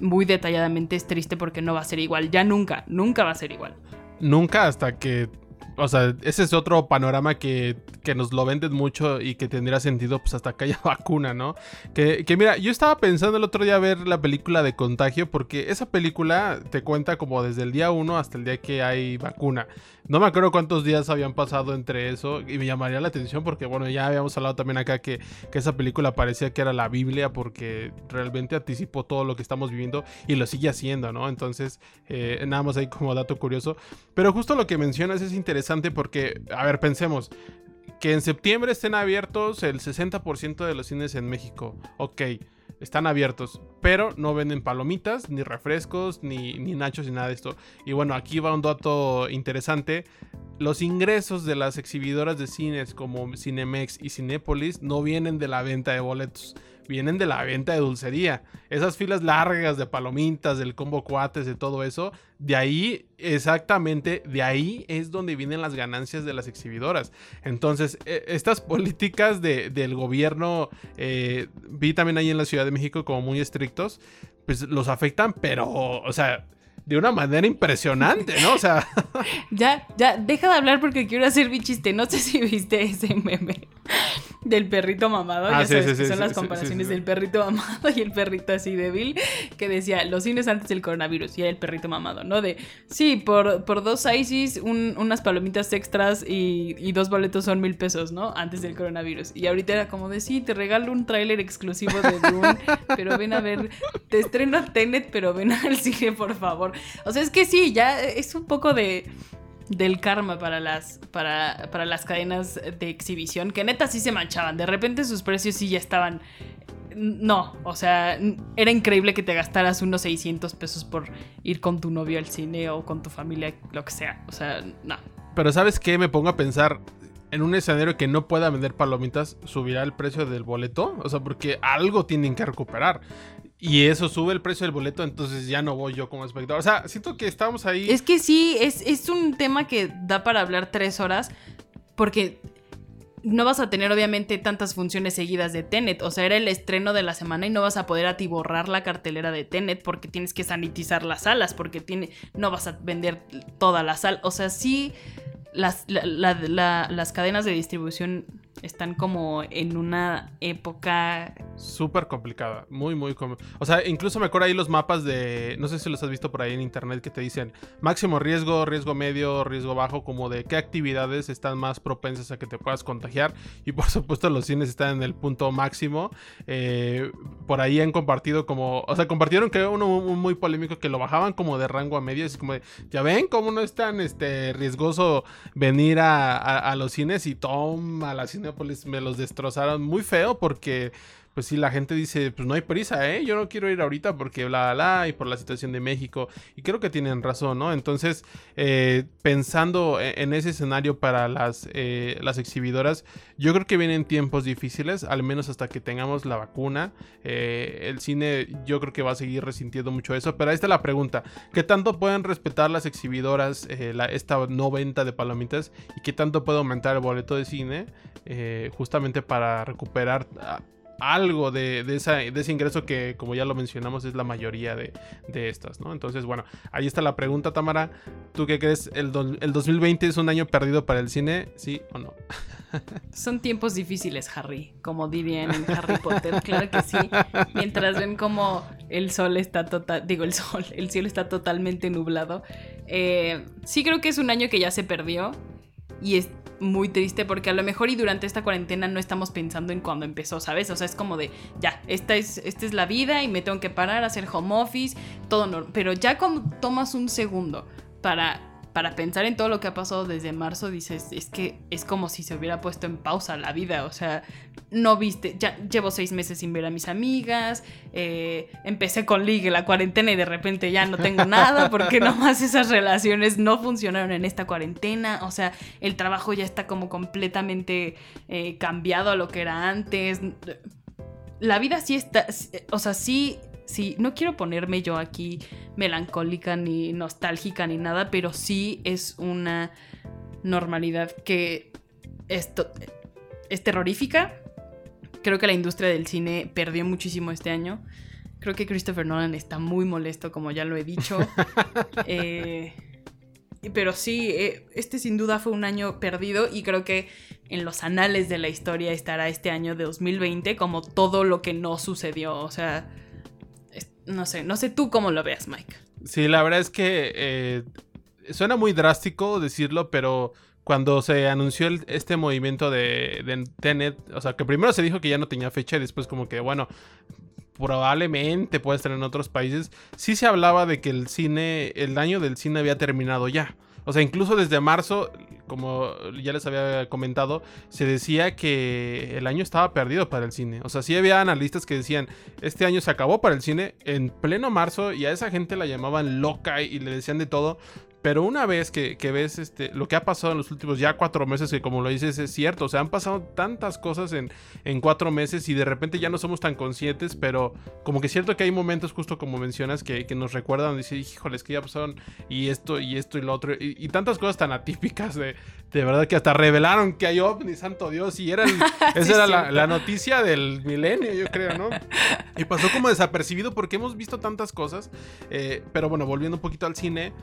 muy detalladamente es triste porque no va a ser igual, ya nunca, nunca va a ser igual. Nunca hasta que o sea, ese es otro panorama que, que, nos lo venden mucho y que tendría sentido pues hasta que haya vacuna, ¿no? Que, que, mira, yo estaba pensando el otro día ver la película de Contagio porque esa película te cuenta como desde el día 1 hasta el día que hay vacuna. No me acuerdo cuántos días habían pasado entre eso y me llamaría la atención porque, bueno, ya habíamos hablado también acá que, que esa película parecía que era la Biblia porque realmente anticipó todo lo que estamos viviendo y lo sigue haciendo, ¿no? Entonces, eh, nada más ahí como dato curioso. Pero justo lo que mencionas es interesante porque, a ver, pensemos, que en septiembre estén abiertos el 60% de los cines en México. Ok, están abiertos, pero no venden palomitas, ni refrescos, ni, ni nachos, ni nada de esto. Y bueno, aquí va un dato interesante. Los ingresos de las exhibidoras de cines como Cinemex y Cinépolis no vienen de la venta de boletos vienen de la venta de dulcería. Esas filas largas de palomitas, del combo cuates, de todo eso, de ahí, exactamente, de ahí es donde vienen las ganancias de las exhibidoras. Entonces, e, estas políticas del gobierno, eh, vi también ahí en la Ciudad de México como muy estrictos, pues los afectan, pero, o sea, de una manera impresionante, ¿no? O sea. ya, ya, deja de hablar porque quiero hacer mi chiste. No sé si viste ese meme del perrito mamado. Ah, ya sabes que son las comparaciones del perrito mamado y el perrito así débil. Que decía, los cines antes del coronavirus. Y era el perrito mamado, ¿no? De, sí, por, por dos ISIS, unas palomitas extras y, dos boletos son mil pesos, ¿no? Antes del coronavirus. Y ahorita era como de, sí, te regalo un tráiler exclusivo de Dune, pero ven a ver, te estreno Tenet, pero ven al cine, por favor. O sea, es que sí, ya es un poco de del karma para las, para, para las cadenas de exhibición, que neta sí se manchaban. De repente sus precios sí ya estaban no, o sea, era increíble que te gastaras unos 600 pesos por ir con tu novio al cine o con tu familia, lo que sea. O sea, no. Pero ¿sabes qué? Me pongo a pensar, en un escenario que no pueda vender palomitas, ¿subirá el precio del boleto? O sea, porque algo tienen que recuperar y eso sube el precio del boleto, entonces ya no voy yo como espectador. O sea, siento que estamos ahí. Es que sí, es, es un tema que da para hablar tres horas, porque no vas a tener obviamente tantas funciones seguidas de Tenet. O sea, era el estreno de la semana y no vas a poder atiborrar la cartelera de Tenet porque tienes que sanitizar las salas, porque tiene, no vas a vender toda la sala. O sea, sí, las, las cadenas de distribución están como en una época súper complicada, muy muy o sea, incluso me acuerdo ahí los mapas de no sé si los has visto por ahí en internet que te dicen máximo riesgo, riesgo medio, riesgo bajo, como de qué actividades están más propensas a que te puedas contagiar y por supuesto los cines están en el punto máximo. Eh, por ahí han compartido como, o sea, compartieron que uno muy polémico que lo bajaban como de rango a medio, así como de, ya ven cómo no es tan este riesgoso venir a, a los cines y toma la cine me los destrozaron muy feo porque pues sí, la gente dice, pues no hay prisa, ¿eh? Yo no quiero ir ahorita porque bla, bla, bla, y por la situación de México. Y creo que tienen razón, ¿no? Entonces, eh, pensando e-, en ese escenario para las, eh, las exhibidoras, yo creo que vienen tiempos difíciles, al menos hasta que tengamos la vacuna. Eh, el cine yo creo que va a seguir resintiendo mucho eso, pero ahí está la pregunta, ¿qué tanto pueden respetar las exhibidoras esta no venta de palomitas y qué tanto puede aumentar el boleto de cine justamente para recuperar algo de, de, ese ingreso que, como ya lo mencionamos, es la mayoría de, estas, ¿no? Entonces, bueno, ahí está la pregunta, Tamara. ¿Tú qué crees? ¿El, ¿El 2020 es un año perdido para el cine? ¿Sí o no? Son tiempos difíciles, Harry, como dirían en Harry Potter, claro que sí. Mientras ven como el sol está total, digo el sol, el cielo está totalmente nublado. Eh, sí creo que es un año que ya se perdió y es muy triste porque a lo mejor y durante esta cuarentena no estamos pensando en cuando empezó, ¿sabes? O sea, es como de, ya, esta es, esta es la vida y me tengo que parar, hacer home office, todo normal. Pero ya cuando tomas un segundo para para pensar en todo lo que ha pasado desde marzo, dices, es que es como si se hubiera puesto en pausa la vida, o sea, no viste, ya llevo seis meses sin ver a mis amigas, eh, empecé con ligue la cuarentena y de repente ya no tengo nada porque nomás esas relaciones no funcionaron en esta cuarentena, o sea, el trabajo ya está como completamente eh, cambiado a lo que era antes. La vida sí está, o sea, sí sí, no quiero ponerme yo aquí melancólica ni nostálgica ni nada, pero sí es una normalidad que esto es terrorífica. Creo que la industria del cine perdió muchísimo este año. Creo que Christopher Nolan está muy molesto, como ya lo he dicho. Eh, pero sí, eh, este sin duda fue un año perdido y creo que en los anales de la historia estará este año de 2020 como todo lo que no sucedió. O sea, no sé, no sé tú cómo lo veas, Mike. Sí, la verdad es que eh, suena muy drástico decirlo, pero cuando se anunció este movimiento de, de, Tenet, o sea, que primero se dijo que ya no tenía fecha y después como que, bueno, probablemente puede estar en otros países, sí se hablaba de que el cine, el año del cine había terminado ya. O sea, incluso desde marzo, como ya les había comentado, se decía que el año estaba perdido para el cine. O sea, sí había analistas que decían, este año se acabó para el cine en pleno marzo y a esa gente la llamaban loca y le decían de todo. Pero una vez que, ves este, lo que ha pasado en los últimos ya cuatro meses, que como lo dices es cierto, o sea, han pasado tantas cosas en, en cuatro meses y de repente ya no somos tan conscientes, pero como que es cierto que hay momentos justo como mencionas que, nos recuerdan, dice, híjoles, que ya pasaron y esto y esto y lo otro, y, tantas cosas tan atípicas de, de verdad que hasta revelaron que hay ovnis, santo Dios, y era esa era la, noticia del milenio, yo creo, ¿no? Y pasó como desapercibido porque hemos visto tantas cosas, eh, pero bueno, volviendo un poquito al cine,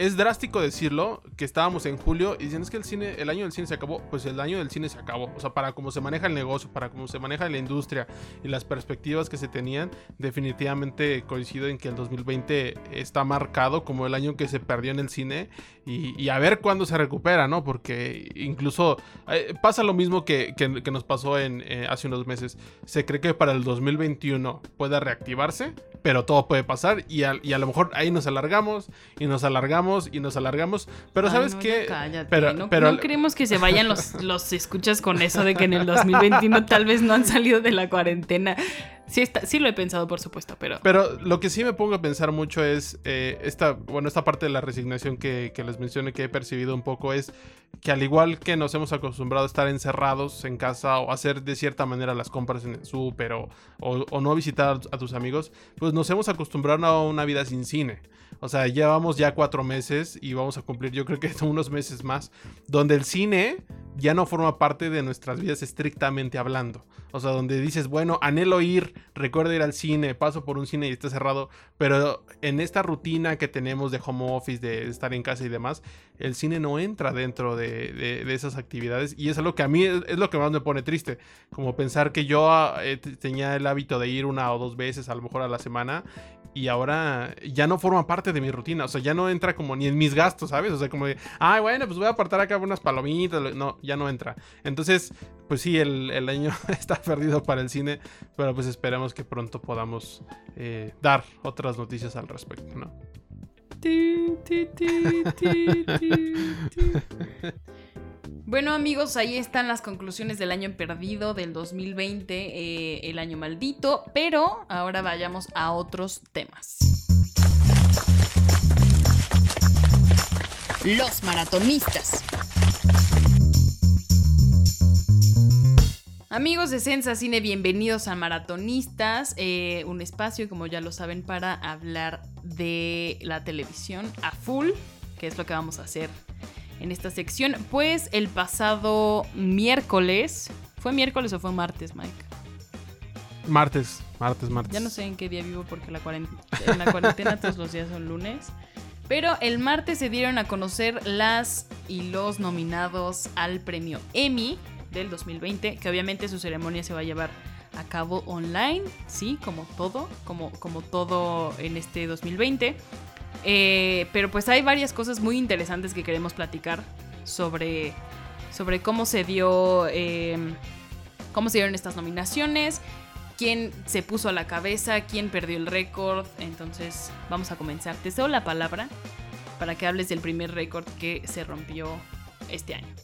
es drástico decirlo, que estábamos en julio y dicen es que el cine, el año del cine se acabó, pues el año del cine se acabó. O sea, para cómo se maneja el negocio, para cómo se maneja la industria y las perspectivas que se tenían, definitivamente coincido en que el 2020 está marcado como el año que se perdió en el cine y, a ver cuándo se recupera, ¿no? Porque incluso eh, pasa lo mismo que, nos pasó en, eh, hace unos meses. Se cree que para el 2021 pueda reactivarse, pero todo puede pasar y a, y a lo mejor ahí nos alargamos y nos alargamos y nos alargamos. Pero ¿sabes qué? Pero, no, pero... no queremos que se vayan los, los escuchas con eso de que en el 2021 tal vez no han salido de la cuarentena. Sí, está, sí lo he pensado, por supuesto, pero... Pero lo que sí me pongo a pensar mucho es eh, esta, bueno, esta parte de la resignación que, les mencioné que he percibido un poco es que al igual que nos hemos acostumbrado a estar encerrados en casa o hacer de cierta manera las compras en el súper o, o, no visitar a tus amigos, pues nos hemos acostumbrado a una vida sin cine. O sea, llevamos ya cuatro meses y vamos a cumplir yo creo que unos meses más, donde el cine ya no forma parte de nuestras vidas estrictamente hablando. O sea, donde dices, bueno, anhelo ir, recuerdo ir al cine, paso por un cine y está cerrado, pero en esta rutina que tenemos de home office, de estar en casa y demás, el cine no entra dentro de, esas actividades y es algo que a mí es, lo que más me pone triste, como pensar que yo eh, tenía el hábito de ir una o dos veces a lo mejor a la semana y ahora ya no forma parte de mi rutina, o sea, ya no entra como ni en mis gastos, ¿sabes? O sea, como de, ay, bueno, pues voy a apartar acá unas palomitas, no, ya no entra. Entonces, pues sí, el, año está perdido para el cine, pero pues esperamos que pronto podamos eh, dar otras noticias al respecto, ¿no? Bueno amigos, ahí están las conclusiones del año perdido del 2020, eh, el año maldito, pero ahora vayamos a otros temas. Los maratonistas. Amigos de Sensa Cine, bienvenidos a Maratonistas, eh, un espacio, como ya lo saben, para hablar de la televisión a full, que es lo que vamos a hacer en esta sección. Pues el pasado miércoles, ¿fue miércoles o fue martes, Mike? Martes, martes, martes. Ya no sé en qué día vivo porque la cuarentena, en la cuarentena todos los días son lunes. Pero el martes se dieron a conocer las y los nominados al premio Emmy del 2020, que obviamente su ceremonia se va a llevar a cabo online, sí, como todo, como, como todo en este 2020. Eh, pero pues hay varias cosas muy interesantes que queremos platicar sobre, sobre cómo se dio, em, cómo se dieron estas nominaciones, quién se puso a la cabeza, quién perdió el récord. Entonces vamos a comenzar. Te cedo la palabra para que hables del primer récord que se rompió este año.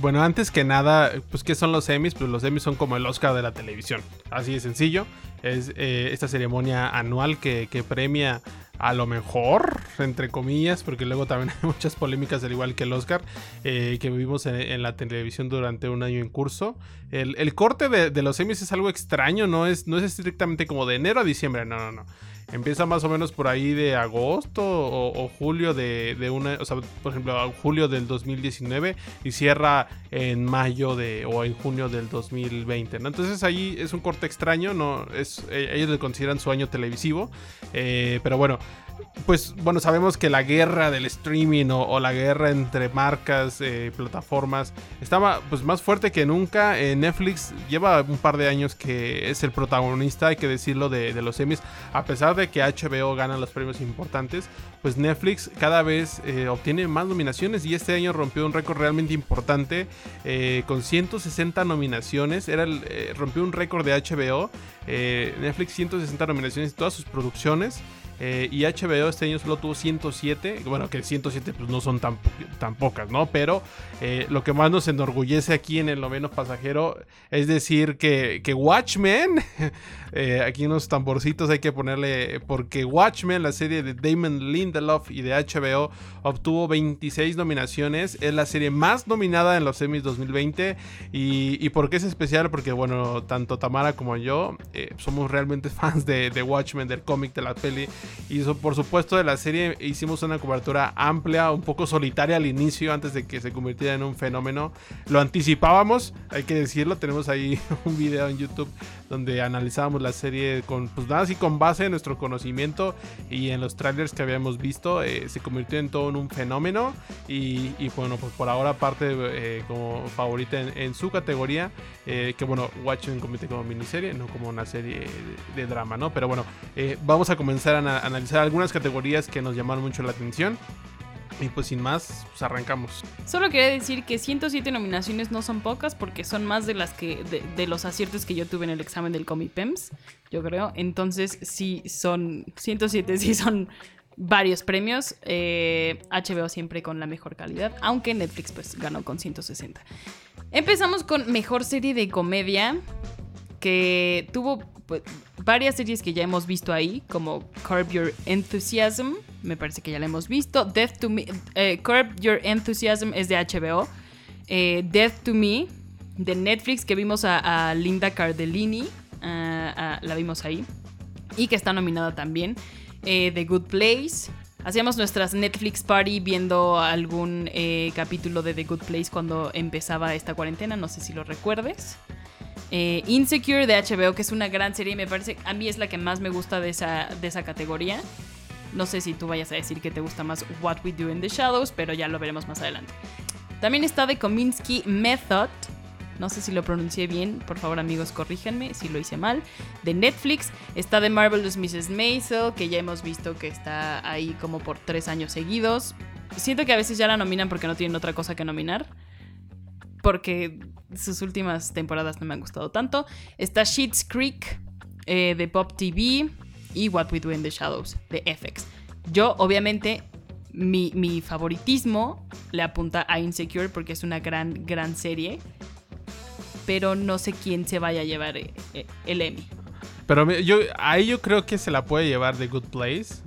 Bueno, antes que nada, pues ¿qué son los Emmys? Pues los Emmys son como el Oscar de la televisión. Así de sencillo. Es eh, esta ceremonia anual que, premia a lo mejor, entre comillas, porque luego también hay muchas polémicas, al igual que el Oscar, eh, que vivimos en, la televisión durante un año en curso. El, corte de, de, los Emmys es algo extraño, no es, no es estrictamente como de enero a diciembre, no, no, no. Empieza más o menos por ahí de agosto o, julio de, una, o sea, por ejemplo, julio del 2019 y cierra en mayo de o en junio del 2020, ¿no? Entonces ahí es un corte extraño, no es eh, ellos le consideran su año televisivo, eh, pero bueno, pues bueno, sabemos que la guerra del streaming o, la guerra entre marcas, eh, plataformas, estaba pues más fuerte que nunca. Netflix lleva un par de años que es el protagonista, hay que decirlo, de, los semis. A pesar de que HBO gana los premios importantes, pues Netflix cada vez eh, obtiene más nominaciones y este año rompió un récord realmente importante eh, con 160 nominaciones. Era rompió un récord de HBO. Netflix 160 nominaciones en todas sus producciones. Eh, y HBO este año solo tuvo 107. Bueno, que 107 pues no son tan, tan pocas, ¿no? Pero eh, lo que más nos enorgullece aquí en el noveno pasajero es decir que, que Watchmen, eh, aquí unos tamborcitos hay que ponerle, porque Watchmen, la serie de Damon Lindelof y de HBO, obtuvo 26 nominaciones. Es la serie más nominada en los Emmys 2020. ¿Y, y por qué es especial? Porque, bueno, tanto Tamara como yo somos realmente fans de, de Watchmen, del cómic, de la peli. Y por supuesto de la serie hicimos una cobertura amplia, un poco solitaria al inicio, antes de que se convirtiera en un fenómeno. Lo anticipábamos, hay que decirlo, tenemos ahí un video en YouTube donde analizábamos la serie con, pues nada, así con base en nuestro conocimiento y en los trailers que habíamos visto, eh, se convirtió en todo un fenómeno y, bueno, pues por ahora parte eh, como favorita en, su categoría, eh, que bueno, Watchmen compite como miniserie, no como una serie de, drama, ¿no? Pero bueno, vamos a comenzar a analizar algunas categorías que nos llamaron mucho la atención. Y pues sin más, pues arrancamos. Solo quería decir que 107 nominaciones no son pocas porque son más de las que de, los aciertos que yo tuve en el examen del Comipems, yo creo. Entonces sí son 107, sí son varios premios. Eh, HBO siempre con la mejor calidad, aunque Netflix pues ganó con 160. Empezamos con mejor serie de comedia que tuvo pues, varias series que ya hemos visto ahí, como Curb Your Enthusiasm, me parece que ya la hemos visto. Death to Me, eh, Curb Your Enthusiasm es de HBO. Eh, Death to Me, de Netflix, que vimos a, Linda Cardellini, la vimos ahí, y que está nominada también. Eh, The Good Place. Hacíamos nuestras Netflix party viendo algún capítulo de The Good Place cuando empezaba esta cuarentena, no sé si lo recuerdes. Eh, Insecure de HBO, que es una gran serie, me parece, a mí es la que más me gusta de esa, de esa categoría. No sé si tú vayas a decir que te gusta más What We Do in the Shadows, pero ya lo veremos más adelante. También está The Kominsky Method. No sé si lo pronuncié bien, por favor amigos corríjanme si lo hice mal. De Netflix está The Marvelous Mrs. Maisel, que ya hemos visto que está ahí como por tres años seguidos. Siento que a veces ya la nominan porque no tienen otra cosa que nominar porque sus últimas temporadas no me han gustado tanto. Está Sheets Creek eh, de Pop TV y What We Do in the Shadows de FX. Yo, obviamente, mi, favoritismo le apunta a Insecure porque es una gran, gran serie. Pero no sé quién se vaya a llevar eh, eh, el Emmy. Pero yo, ahí yo creo que se la puede llevar The Good Place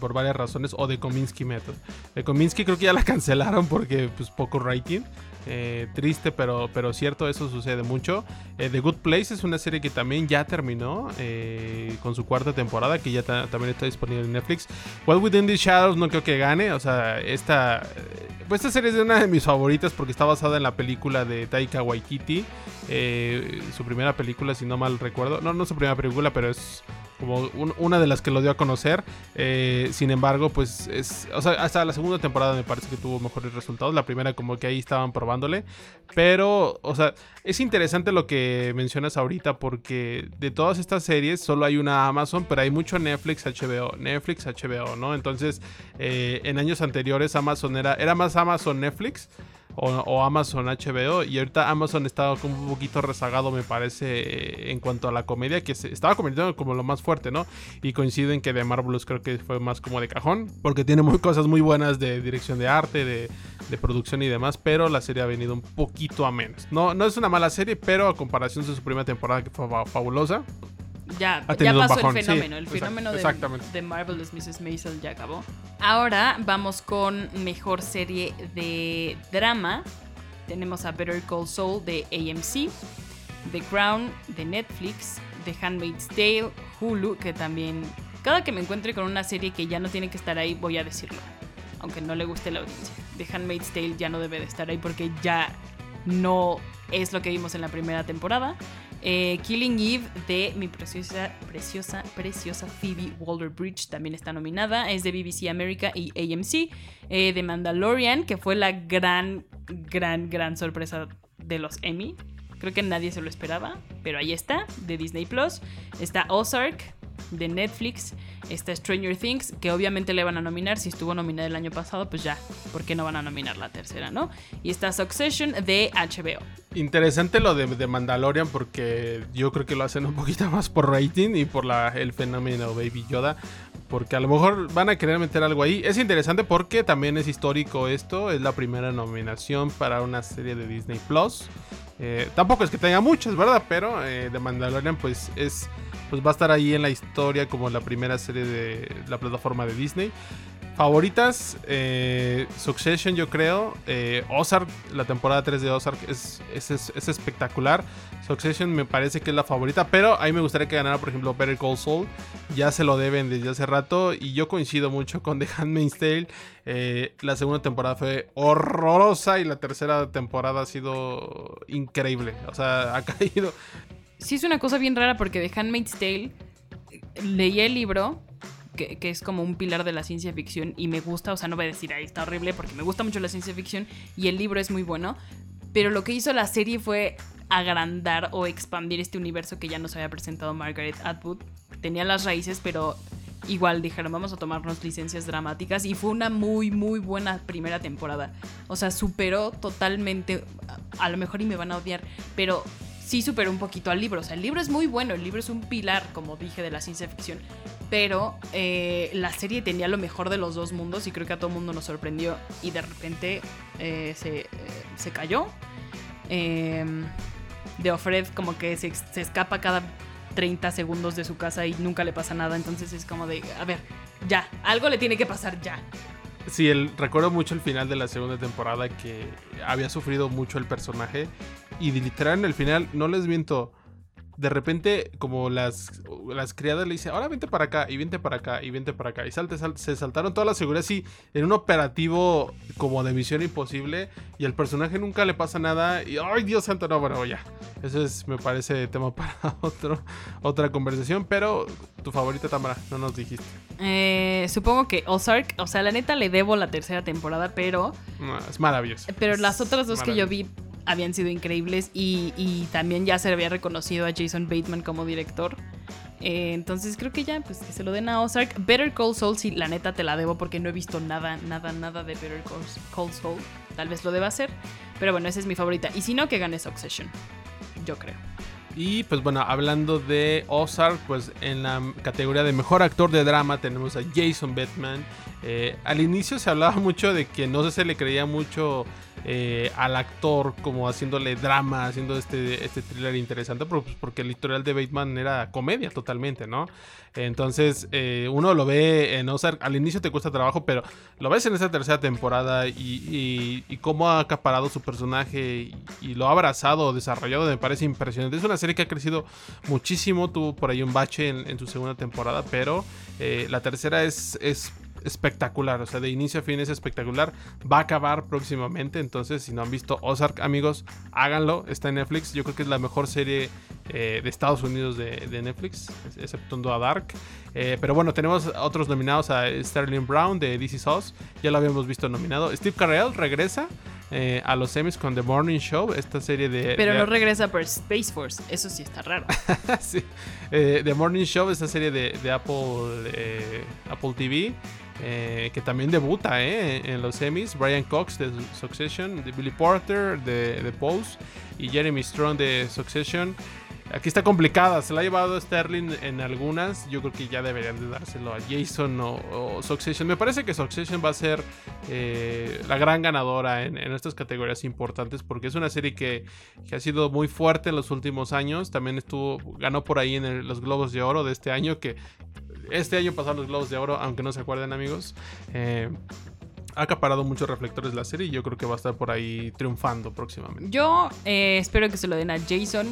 por varias razones o de Kominsky Method. De Kominsky creo que ya la cancelaron porque pues poco rating. Eh, triste, pero, pero cierto, eso sucede mucho. Eh, The Good Place es una serie que también ya terminó eh, con su cuarta temporada, que ya también está disponible en Netflix. Well Within the Shadows no creo que gane, o sea, esta, pues esta serie es una de mis favoritas porque está basada en la película de Taika Waititi, su primera película, si no mal recuerdo. No, no su primera película, pero es como una de las que lo dio a conocer. Eh, sin embargo, pues es, o sea, hasta la segunda temporada me parece que tuvo mejores resultados. La primera como que ahí estaban probándole. Pero, o sea, es interesante lo que mencionas ahorita porque de todas estas series solo hay una Amazon, pero hay mucho Netflix, HBO, Netflix, HBO, ¿no? Entonces, eh, en años anteriores Amazon era, era más Amazon Netflix o, Amazon HBO. Y ahorita Amazon estaba como un poquito rezagado, me parece, en cuanto a la comedia, que se estaba convirtiendo como lo más fuerte, ¿no? Y coinciden que de Marvelous creo que fue más como de cajón, porque tiene muy, cosas muy buenas de dirección de arte, de, producción y demás, pero la serie ha venido un poquito a menos. No, no es una mala serie, pero a comparación de su primera temporada, que fue fabulosa, ya, ya pasó el fenómeno. el fenómeno de, de, Marvelous Mrs. Maisel ya acabó. Ahora vamos con mejor serie de drama. Tenemos a Better Call Saul de AMC, The Crown de Netflix, The Handmaid's Tale, Hulu, que también. Cada que me encuentre con una serie que ya no tiene que estar ahí, voy a decirlo. Aunque no le guste la audiencia. The Handmaid's Tale ya no debe de estar ahí porque ya no es lo que vimos en la primera temporada. Eh, Killing Eve de mi preciosa, preciosa, preciosa Phoebe Waller-Bridge también está nominada. Es de BBC America y AMC. Eh, de Mandalorian, que fue la gran, gran, gran sorpresa de los Emmy. Creo que nadie se lo esperaba, pero ahí está, de Disney Plus. Está Ozark, de Netflix. Está Stranger Things, que obviamente le van a nominar. Si estuvo nominada el año pasado, pues ya, ¿por qué no van a nominar la tercera, no? Y está Succession de HBO. Interesante lo de, Mandalorian porque yo creo que lo hacen un poquito más por rating y por la, el fenómeno Baby Yoda. Porque a lo mejor van a querer meter algo ahí. Es interesante porque también es histórico esto. Es la primera nominación para una serie de Disney Plus. Eh, tampoco es que tenga muchas, ¿verdad? Pero eh, de Mandalorian pues es pues va a estar ahí en la historia como la primera serie de la plataforma de Disney. Favoritas, eh, Succession yo creo, eh, Ozark, la temporada 3 de Ozark es, es, espectacular. Succession me parece que es la favorita, pero a mí me gustaría que ganara por ejemplo Better Call Saul, ya se lo deben desde hace rato y yo coincido mucho con The Handmaid's Tale. Eh, la segunda temporada fue horrorosa y la tercera temporada ha sido increíble, o sea, ha caído sí es una cosa bien rara porque de Handmaid's Tale leí el libro, que, es como un pilar de la ciencia ficción y me gusta, o sea, no voy a decir ahí está horrible porque me gusta mucho la ciencia ficción y el libro es muy bueno, pero lo que hizo la serie fue agrandar o expandir este universo que ya nos había presentado Margaret Atwood. Tenía las raíces, pero igual dijeron, vamos a tomarnos licencias dramáticas y fue una muy, muy buena primera temporada. O sea, superó totalmente, a lo mejor y me van a odiar, pero sí superó un poquito al libro. O sea, el libro es muy bueno, el libro es un pilar, como dije, de la ciencia ficción. Pero eh, la serie tenía lo mejor de los dos mundos y creo que a todo mundo nos sorprendió. Y de repente eh, se, eh, se, cayó. Em, de Ofred como que se, se escapa cada 30 segundos de su casa y nunca le pasa nada. Entonces es como de, a ver, ya, algo le tiene que pasar ya. Sí, el, recuerdo mucho el final de la segunda temporada que había sufrido mucho el personaje y literal en el final, no les miento, de repente, como las, las criadas le dicen, ahora vente para acá, y vente para acá, y vente para acá. Y salte, salte, se saltaron toda la seguridad así, en un operativo como de misión imposible, y al personaje nunca le pasa nada, y ¡ay, Dios santo! No, bueno, ya. Eso es, me parece, tema para otro, otra conversación, pero tu favorita, Tamara, no nos dijiste. Eh, supongo que Ozark, o sea, la neta le debo la tercera temporada, pero... es maravilloso. Pero las otras dos que yo vi habían sido increíbles y, también ya se había reconocido a Jason Bateman como director. Eh, entonces creo que ya, pues se lo den a Ozark. Better Call Saul, sí, la neta te la debo porque no he visto nada, nada, nada de Better Call Saul. Tal vez lo deba hacer. Pero bueno, esa es mi favorita. Y si no, que gane Succession. Yo creo. Y pues bueno, hablando de Ozark, pues en la categoría de mejor actor de drama tenemos a Jason Bateman. Eh, al inicio se hablaba mucho de que no se le creía mucho eh, al actor como haciéndole drama, haciendo este, este thriller interesante, pues, porque el historial de Bateman era comedia totalmente, ¿no? Entonces eh, uno lo ve en Ozark, al inicio te cuesta trabajo, pero lo ves en esta tercera temporada y, cómo ha acaparado su personaje y, lo ha abrazado, desarrollado, me parece impresionante. Es una serie que ha crecido muchísimo, tuvo por ahí un bache en, su segunda temporada, pero eh, la tercera es, es espectacular, o sea, de inicio a fin es espectacular. Va a acabar próximamente, entonces si no han visto Ozark, amigos, háganlo, está en Netflix. Yo creo que es la mejor serie eh, de Estados Unidos de, Netflix, exceptuando a Dark. Eh, pero bueno, tenemos otros nominados a Sterling Brown de DC Sauce, ya lo habíamos visto nominado. Steve Carell regresa. Eh, a los Emmys con The Morning Show, esta serie de... Pero no regresa por Space Force, eso sí está raro. sí. The Morning Show, esta serie de, Apple, Apple TV, que también debuta en los Emmys. Brian Cox de Succession, de Billy Porter de Pose y Jeremy Strong de Succession. Aquí está complicada, se la ha llevado Sterling en algunas. Yo creo que ya deberían de dárselo a Jason o, Succession. Me parece que Succession va a ser eh, la gran ganadora en, estas categorías importantes porque es una serie que, ha sido muy fuerte en los últimos años. También estuvo, ganó por ahí en los Globos de Oro de este año, que este año pasaron los Globos de Oro, aunque no se acuerden amigos. Eh, ha acaparado muchos reflectores la serie y yo creo que va a estar por ahí triunfando próximamente. Yo eh, espero que se lo den a Jason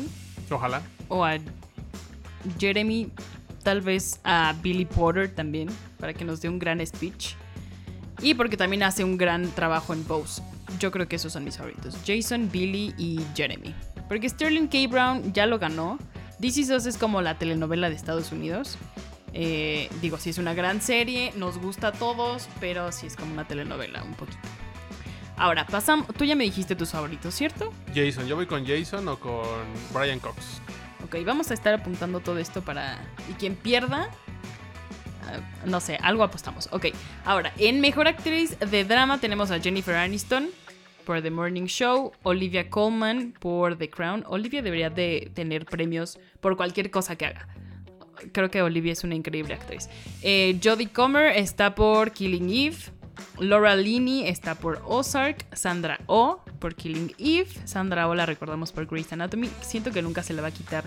Ojalá. O a Jeremy, tal vez a Billy Porter también, para que nos dé un gran speech. Y porque también hace un gran trabajo en Pose. Yo creo que esos son mis favoritos. Jason, Billy y Jeremy. Porque Sterling K. Brown ya lo ganó. This Is Us es como la telenovela de Estados Unidos. Eh, digo, sí es una gran serie, nos gusta a todos, pero sí es como una telenovela un poquito. Ahora, pasamos. Tú ya me dijiste tus favoritos, ¿cierto? Jason, yo voy con Jason o con Brian Cox. Ok, vamos a estar apuntando todo esto para. Y quien pierda. Ah, no sé, algo apostamos. Ok, ahora, en mejor actriz de drama tenemos a Jennifer Aniston por The Morning Show, Olivia Colman por The Crown. Olivia debería de tener premios por cualquier cosa que haga. Creo que Olivia es una increíble actriz. Eh, Jodie Comer está por Killing Eve. Laura Linney está por Ozark, Sandra O oh por Killing Eve, Sandra O oh la recordamos por Grey's Anatomy. Siento que nunca se le va a quitar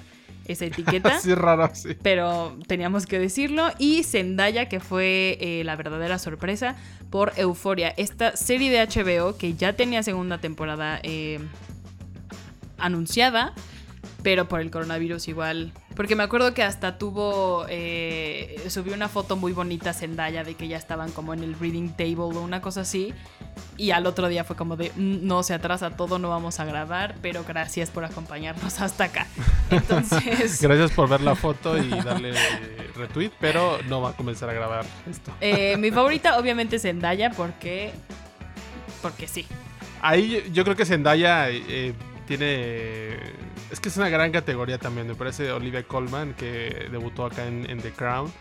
esa etiqueta. sí, raro, sí. Pero teníamos que decirlo. Y Zendaya, que fue eh, la verdadera sorpresa por Euforia, esta serie de HBO que ya tenía segunda temporada eh, anunciada, pero por el coronavirus igual porque me acuerdo que hasta tuvo. Eh, subió una foto muy bonita Zendaya de que ya estaban como en el reading table o una cosa así. Y al otro día fue como de. Mm, no se atrasa todo, no vamos a grabar, pero gracias por acompañarnos hasta acá. Entonces. gracias por ver la foto y darle retweet, pero no va a comenzar a grabar esto. Eh, mi favorita, obviamente, es Zendaya, porque. Porque sí. Ahí yo creo que Zendaya eh, tiene es que es una gran categoría también. Me parece Olivia Colman, que debutó acá en, The Crown.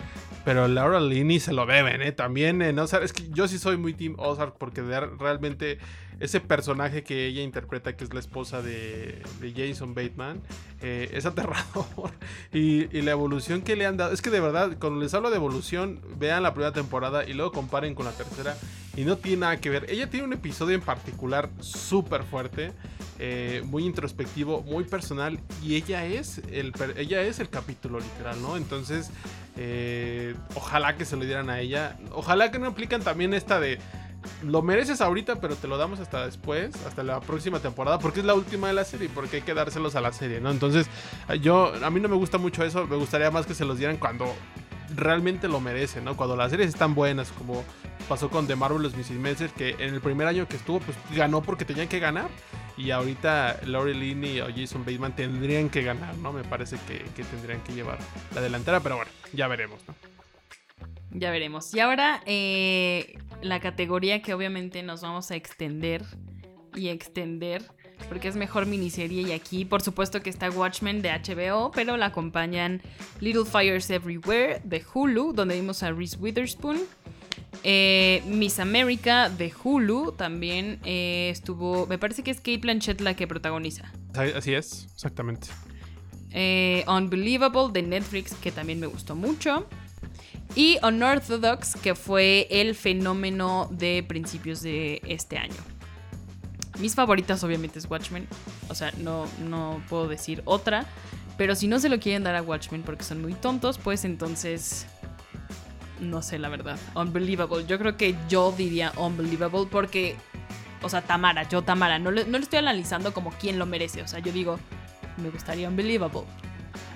Pero Laura Linney se lo deben, ¿eh? También en Ozark. Es que yo sí soy muy Team Ozark porque realmente ese personaje que ella interpreta, que es la esposa de, Jason Bateman, eh, es aterrador. Y, y, la evolución que le han dado. Es que de verdad, cuando les hablo de evolución, vean la primera temporada y luego comparen con la tercera. Y no tiene nada que ver. Ella tiene un episodio en particular súper fuerte. Eh, muy introspectivo, muy personal y ella es el, ella es el capítulo literal, ¿no? Entonces, eh, ojalá que se lo dieran a ella. Ojalá que no aplican también esta de lo mereces ahorita, pero te lo damos hasta después, hasta la próxima temporada, porque es la última de la serie, porque hay que dárselos a la serie, ¿no? Entonces, yo, a mí no me gusta mucho eso, me gustaría más que se los dieran cuando realmente lo merecen, ¿no? Cuando las series están buenas, como pasó con The Marvelous Mrs. Maisel, que en el primer año que estuvo, pues ganó porque tenían que ganar. Y ahorita Laurie Linney o Jason Bateman tendrían que ganar, ¿no? Me parece que, tendrían que llevar la delantera, pero bueno, ya veremos, ¿no? Ya veremos. Y ahora eh, la categoría que obviamente nos vamos a extender y extender porque es mejor miniserie y aquí por supuesto que está Watchmen de HBO, pero la acompañan Little Fires Everywhere de Hulu, donde vimos a Reese Witherspoon, eh, Miss America de Hulu también eh, estuvo. Me parece que es Kate Blanchett la que protagoniza. Así es, exactamente. Eh, Unbelievable de Netflix, que también me gustó mucho. Y Unorthodox, que fue el fenómeno de principios de este año. Mis favoritas, obviamente, es Watchmen. O sea, no, no puedo decir otra. Pero si no se lo quieren dar a Watchmen porque son muy tontos, pues entonces no sé la verdad. Unbelievable. Yo creo que yo diría unbelievable porque, o sea, Tamara, yo Tamara, no le, no estoy analizando como quién lo merece. O sea, yo digo, me gustaría unbelievable.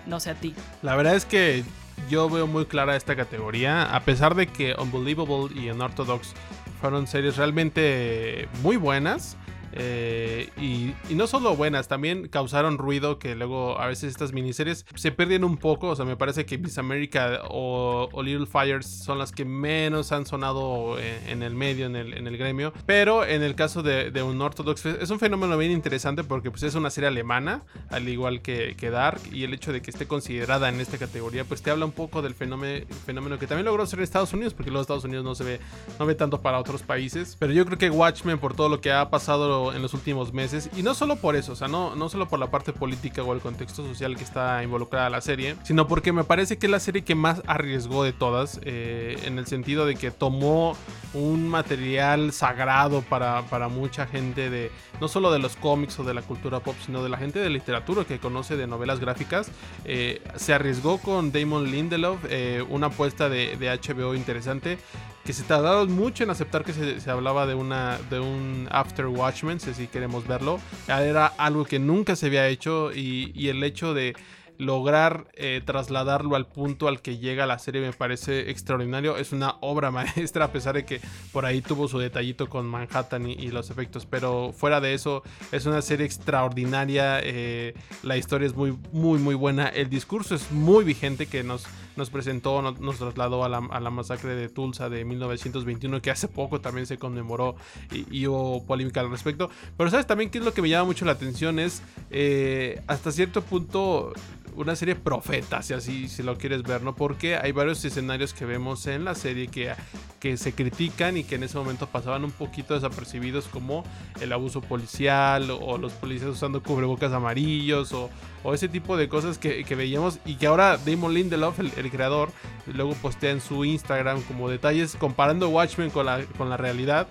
No sé a ti. La verdad es que yo veo muy clara esta categoría. A pesar de que Unbelievable y Unorthodox fueron series realmente muy buenas. Eh, y, no solo buenas, también causaron ruido que luego a veces estas miniseries se pierden un poco. O sea, me parece que Miss America o, Little Fires son las que menos han sonado en, el medio, en el, en el, gremio. Pero en el caso de, un Orthodox, es un fenómeno bien interesante porque pues, es una serie alemana, al igual que, que, Dark. Y el hecho de que esté considerada en esta categoría, pues te habla un poco del fenómeno, fenómeno que también logró ser Estados Unidos, porque los Estados Unidos no se ve, no ve tanto para otros países. Pero yo creo que Watchmen, por todo lo que ha pasado en los últimos meses. Y no solo por eso, o sea, no, no solo por la parte política o el contexto social que está involucrada la serie, sino porque me parece que es la serie que más arriesgó de todas, eh, en el sentido de que tomó un material sagrado para, para mucha gente de, no solo de los cómics o de la cultura pop, sino de la gente de literatura que conoce de novelas gráficas. Eh, se arriesgó con Damon Lindelof, eh, una apuesta de, de HBO interesante que se tardaron mucho en aceptar que se, hablaba de una de un After Watchmen, si queremos verlo. Era algo que nunca se había hecho y, y el hecho de lograr eh, trasladarlo al punto al que llega la serie me parece extraordinario. Es una obra maestra, a pesar de que por ahí tuvo su detallito con Manhattan y, los efectos. Pero fuera de eso, es una serie extraordinaria. Eh, la historia es muy, muy, muy buena. El discurso es muy vigente que nos, nos presentó, nos, trasladó a la, masacre de Tulsa de 1921, que hace poco también se conmemoró y, hubo polémica al respecto. Pero sabes también qué es lo que me llama mucho la atención es eh, hasta cierto punto una serie profeta, si así si lo quieres ver, ¿no? Porque hay varios escenarios que vemos en la serie que, que se critican y que en ese momento pasaban un poquito desapercibidos como el abuso policial o, los policías usando cubrebocas amarillos o, ese tipo de cosas que, veíamos y que ahora Damon Lindelof, el, el, creador, luego postea en su Instagram como detalles comparando Watchmen con la, con la realidad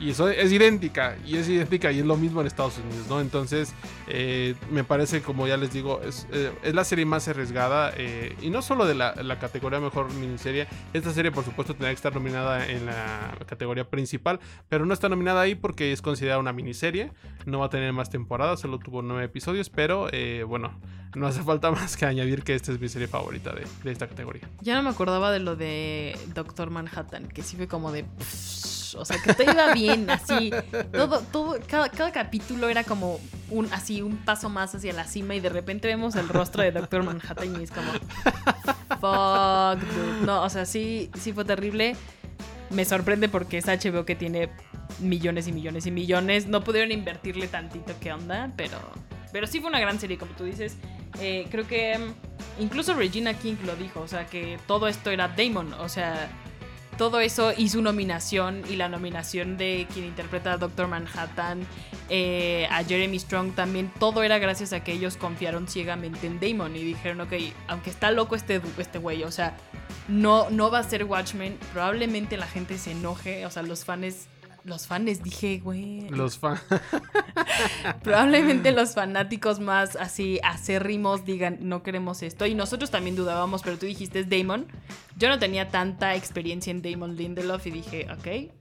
y eso es idéntica, y es idéntica, y es lo mismo en Estados Unidos, ¿no? Entonces, eh, me parece, como ya les digo, es, eh, la serie más arriesgada, eh, y no solo de la, categoría mejor miniserie, esta serie, por supuesto, tendría que estar nominada en la categoría principal, pero no está nominada ahí porque es considerada una miniserie, no va a tener más temporadas, solo tuvo nueve episodios, pero bueno, no hace falta más que añadir que esta es mi serie favorita de, esta categoría. Ya no me acordaba de lo de Doctor Manhattan, que sí fue como de o sea, que todo iba bien, así, todo, todo, cada, capítulo era como un, así, un paso más hacia la cima y de repente vemos el rostro de Doctor Manhattan y es como, fuck, dude. No, o sea, sí, sí fue terrible. Me sorprende porque es HBO que tiene millones y millones y millones. No pudieron invertirle tantito que onda, pero, pero sí fue una gran serie, como tú dices. Eh, creo que mm, incluso Regina King lo dijo, o sea, que todo esto era Damon, o sea, todo eso y su nominación y la nominación de quien interpreta a Doctor Manhattan, eh, a Jeremy Strong también, todo era gracias a que ellos confiaron ciegamente en Damon y dijeron, ok, aunque está loco este, este güey, o sea, no, no va a ser Watchmen, probablemente la gente se enoje, o sea, los fans los fans, dije, güey. Los fans. Probablemente los fanáticos más así acérrimos digan, no queremos esto. Y nosotros también dudábamos, pero tú dijiste es Damon. Yo no tenía tanta experiencia en Damon Lindelof y dije, ok.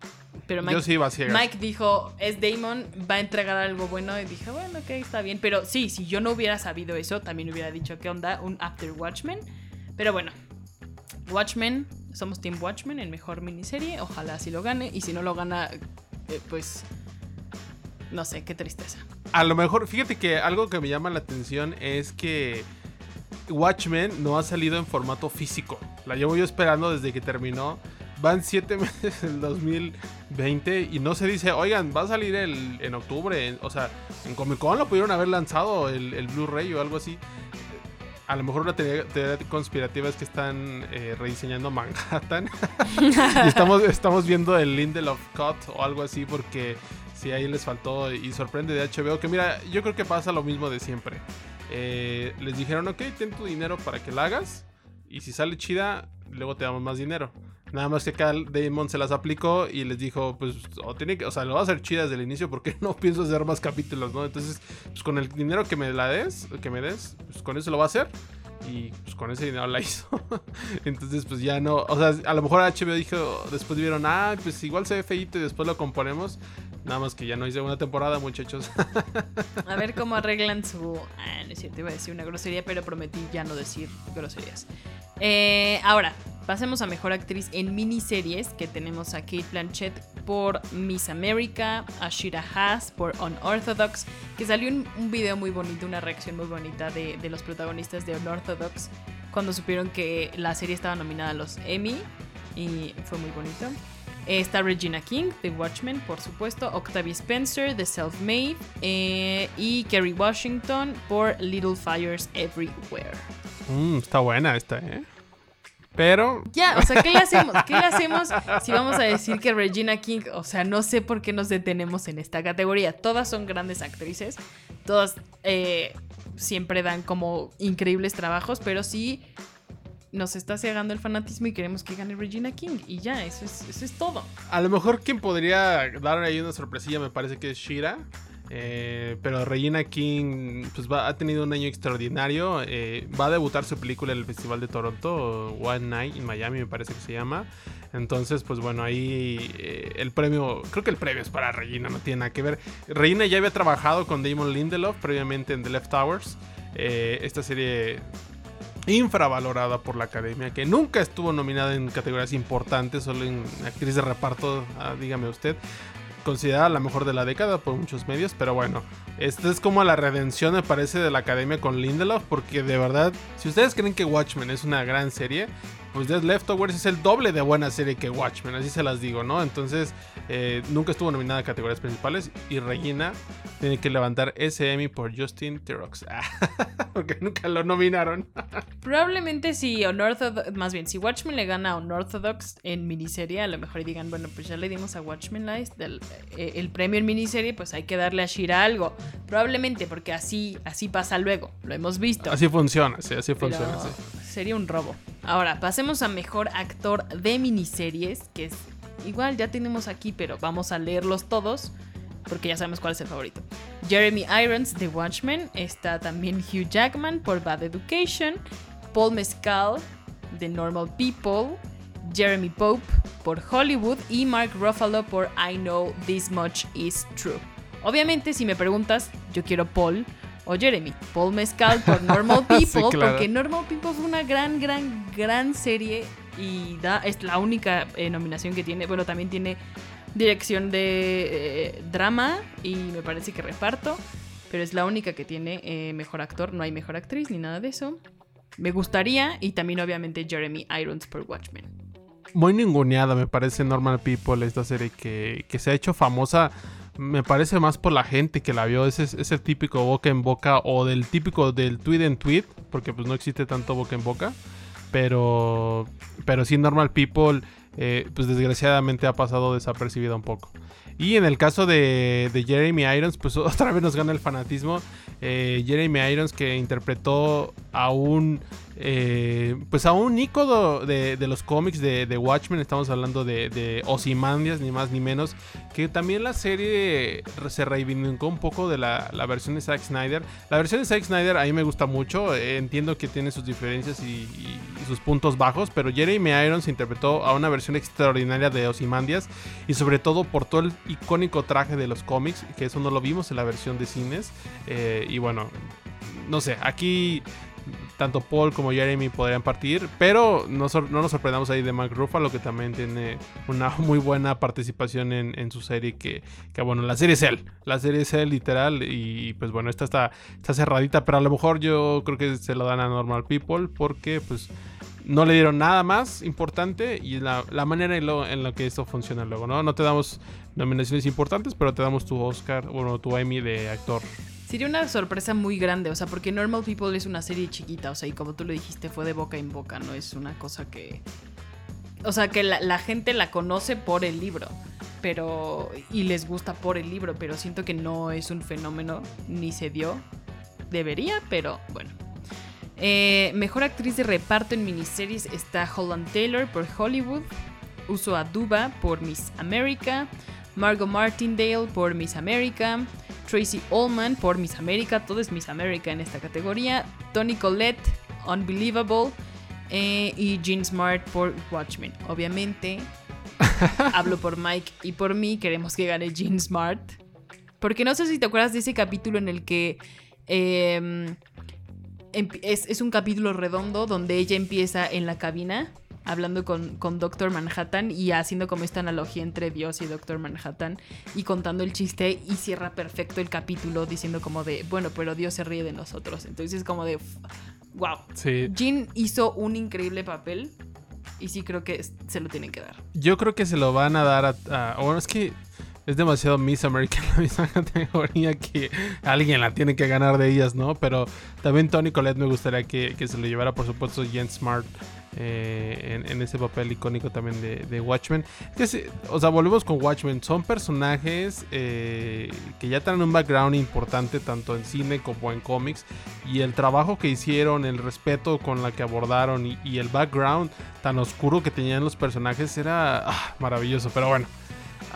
Pero Mike, Yo sí iba Mike dijo, es Damon, va a entregar algo bueno. Y dije, bueno, ok, está bien. Pero sí, si yo no hubiera sabido eso, también hubiera dicho, ¿qué onda? Un After Watchmen. Pero bueno, Watchmen somos Team Watchmen en mejor miniserie. Ojalá así lo gane. Y si no lo gana, eh, pues. No sé, qué tristeza. A lo mejor, fíjate que algo que me llama la atención es que Watchmen no ha salido en formato físico. La llevo yo esperando desde que terminó. Van siete meses en 2020 y no se dice, oigan, va a salir el, en octubre. o sea, en Comic Con lo pudieron haber lanzado el, el Blu-ray o algo así a lo mejor una teoría, conspirativa es que están eh, rediseñando Manhattan. y estamos, estamos viendo el Lindelof Cut o algo así porque si ahí les faltó y sorprende de HBO que mira, yo creo que pasa lo mismo de siempre. Eh, les dijeron, ok, ten tu dinero para que la hagas y si sale chida, luego te damos más dinero. Nada más que acá Damon se las aplicó y les dijo, pues, o tiene que, o sea, lo va a hacer chida desde el inicio porque no pienso hacer más capítulos, ¿no? Entonces, pues con el dinero que me la des, que me des, pues con eso lo va a hacer. Y pues con ese dinero la hizo. Entonces, pues ya no. O sea, a lo mejor HBO dijo, después vieron, ah, pues igual se ve feito y después lo componemos. Nada más que ya no hice una temporada, muchachos. a ver cómo arreglan su. Ah, no es cierto, iba a decir una grosería, pero prometí ya no decir groserías. Eh, ahora, pasemos a mejor actriz en miniseries, que tenemos a Kate Blanchett por Miss America, a Shira Haas por Unorthodox, que salió un, un video muy bonito, una reacción muy bonita de, de los protagonistas de Unorthodox cuando supieron que la serie estaba nominada a los Emmy y fue muy bonito. Eh, está Regina King, The Watchmen, por supuesto. Octavia Spencer, The Self-Made. eh, y Kerry Washington por Little Fires Everywhere. Mm, está buena esta, ¿eh? Pero Ya, o sea, ¿qué le hacemos? ¿Qué le hacemos si vamos a decir que Regina King, o sea, no sé por qué nos detenemos en esta categoría? Todas son grandes actrices, todas eh, siempre dan como increíbles trabajos, pero sí nos está cegando el fanatismo y queremos que gane Regina King. Y ya, eso es, eso es todo. a lo mejor quien podría dar ahí una sorpresilla me parece que es Shira. Eh, pero Regina King pues ha tenido un año extraordinario. eh, va a debutar su película en el Festival de Toronto, One Night in Miami, me parece que se llama. Entonces, pues bueno, ahí eh, el premio, creo que el premio es para Regina, no tiene nada que ver. Regina ya había trabajado con Damon Lindelof previamente en The Leftovers. Eh, esta serie infravalorada por la academia, que nunca estuvo nominada en categorías importantes, solo en actriz de reparto, ah, dígame usted. Considerada la mejor de la década por muchos medios, pero bueno, esta es como la redención, me parece, de la academia con Lindelof, porque de verdad, si ustedes creen que Watchmen es una gran serie, pues The Leftovers es el doble de buena serie que Watchmen, así se las digo, ¿no? Entonces, eh, nunca estuvo nominada a categorías principales y Regina tiene que levantar ese Emmy por Justin Theroux, porque nunca lo nominaron. Probablemente si Unorthodox, más bien, si Watchmen le gana a Unorthodox en miniserie, a lo mejor digan, bueno, pues ya le dimos a Watchmen del- eh, el premio en miniserie, pues hay que darle a Shira algo. Probablemente porque así, así pasa luego, lo hemos visto. Así funciona, sí, así pero funciona, sí. Sería un robo. Ahora, pasemos a mejor actor de miniseries, que es igual, ya tenemos aquí, pero vamos a leerlos todos. Porque ya sabemos cuál es el favorito. Jeremy Irons de Watchmen. Está también Hugh Jackman por Bad Education. Paul Mescal de Normal People. Jeremy Pope por Hollywood. Y Mark Ruffalo por I Know This Much Is True. Obviamente, si me preguntas, yo quiero Paul o Jeremy. Paul Mescal por Normal Sí, People. claro. Porque Normal People fue una gran, gran, gran serie. Y da, es la única eh, nominación que tiene. Bueno, también tiene dirección de eh, drama y me parece que reparto. Pero es la única que tiene eh, mejor actor. No hay mejor actriz ni nada de eso. Me gustaría. Y también, obviamente, Jeremy Irons por Watchmen. Muy ninguneada, me parece Normal People, esta serie que, que se ha hecho famosa. Me parece más por la gente que la vio. Ese es, el típico boca en boca o del típico del tweet en tweet, porque pues no existe tanto boca en boca. Pero, pero sí, Normal People, eh, pues desgraciadamente ha pasado desapercibida un poco. Y en el caso de, de Jeremy Irons, pues otra vez nos gana el fanatismo. Eh, Jeremy Irons que interpretó a un eh, pues a un ícono de, de los cómics de, Watchmen, estamos hablando de, de ni más ni menos, que también la serie se reivindicó un poco de la, la versión de Zack Snyder. La versión de Zack Snyder a mí me gusta mucho, entiendo que tiene sus diferencias y sus puntos bajos, pero Jeremy Irons interpretó a una versión extraordinaria de Ozymandias y sobre todo por todo el icónico traje de los cómics, que eso no lo vimos en la versión de cines, eh, y bueno, no sé, aquí tanto Paul como Jeremy podrían partir, pero no, no nos sorprendamos ahí de Mark Ruffalo, que también tiene una muy buena participación en, en su serie, que, que, bueno, la serie es él, la serie es él literal, y pues bueno, esta está, está cerradita, pero a lo mejor yo creo que se lo dan a Normal People, porque pues no le dieron nada más importante y la, la manera en, lo, en la que esto funciona luego, ¿no? No te damos nominaciones importantes, pero te damos tu Oscar, bueno, tu Emmy de actor. Sería una sorpresa muy grande, o sea, porque Normal People es una serie chiquita, o sea, y como tú lo dijiste, fue de boca en boca, no es una cosa que... O sea, que la, la gente la conoce por el libro, pero... Y les gusta por el libro, pero siento que no es un fenómeno, ni se dio. Debería, pero bueno. Eh, mejor actriz de reparto en miniseries está Holland Taylor por Hollywood, Uso Aduba por Miss America, Margot Martindale por Miss America, Tracy Ullman por Miss America, todo es Miss America en esta categoría, Tony Collette, Unbelievable, eh, y Jean Smart por Watchmen. Obviamente, hablo por Mike y por mí, queremos que gane Jean Smart. Porque no sé si te acuerdas de ese capítulo en el que em, es, un capítulo redondo donde ella empieza en la cabina hablando con, con Doctor Manhattan y haciendo como esta analogía entre Dios y Doctor Manhattan y contando el chiste y cierra perfecto el capítulo diciendo como de, bueno, pero Dios se ríe de nosotros. Entonces es como de, wow. Sí. Jean hizo un increíble papel y sí creo que se lo tienen que dar. Yo creo que se lo van a dar a... a bueno, es que es demasiado Miss America la misma categoría que alguien la tiene que ganar de ellas, ¿no? Pero también Tony Colette me gustaría que, se lo llevara, por supuesto, Jen Smart eh, en, ese papel icónico también de, Watchmen. o sea, volvemos con Watchmen. Son personajes eh, que ya tienen un background importante tanto en cine como en cómics. Y el trabajo que hicieron, el respeto con la que abordaron y, el background tan oscuro que tenían los personajes era ah, maravilloso. Pero bueno.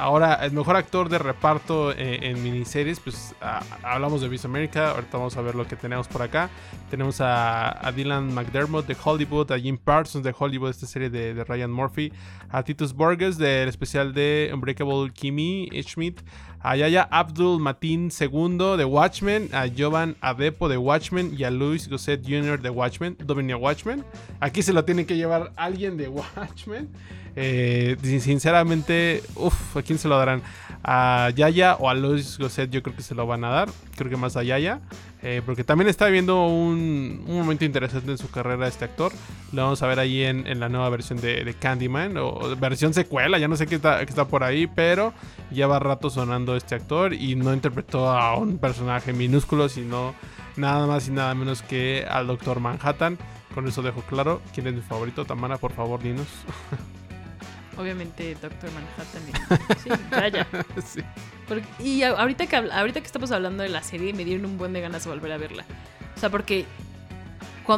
Ahora, el mejor actor de reparto eh, en miniseries, pues hablamos de Miss America. Ahorita vamos a ver lo que tenemos por acá. Tenemos a, Dylan McDermott de Hollywood, a Jim Parsons de Hollywood, esta serie de, Ryan Murphy, a Titus Burgess del especial de Unbreakable Kimmy Schmidt, a Yaya Abdul Matin II de Watchmen, a Jovan Adepo de Watchmen y a Louis Gosset Jr. de Watchmen, Dominia Watchmen. Aquí se lo tiene que llevar alguien de Watchmen. Eh, sinceramente, uff, ¿a quién se lo darán? ¿A Yaya o a Luis Gosset? Yo creo que se lo van a dar. Creo que más a Yaya. Eh, porque también está viendo un, momento interesante en su carrera este actor. Lo vamos a ver ahí en, la nueva versión de, Candyman. O versión secuela, ya no sé qué está, está por ahí. Pero ya va rato sonando este actor. Y no interpretó a un personaje minúsculo, sino nada más y nada menos que al Doctor Manhattan. Con eso dejo claro quién es mi favorito. Tamara, por favor, dinos. obviamente Doctor Manhattan. sí, ya, sí. y ahorita que, ahorita que estamos hablando de la serie, me dieron un buen de ganas de volver a verla. O sea, porque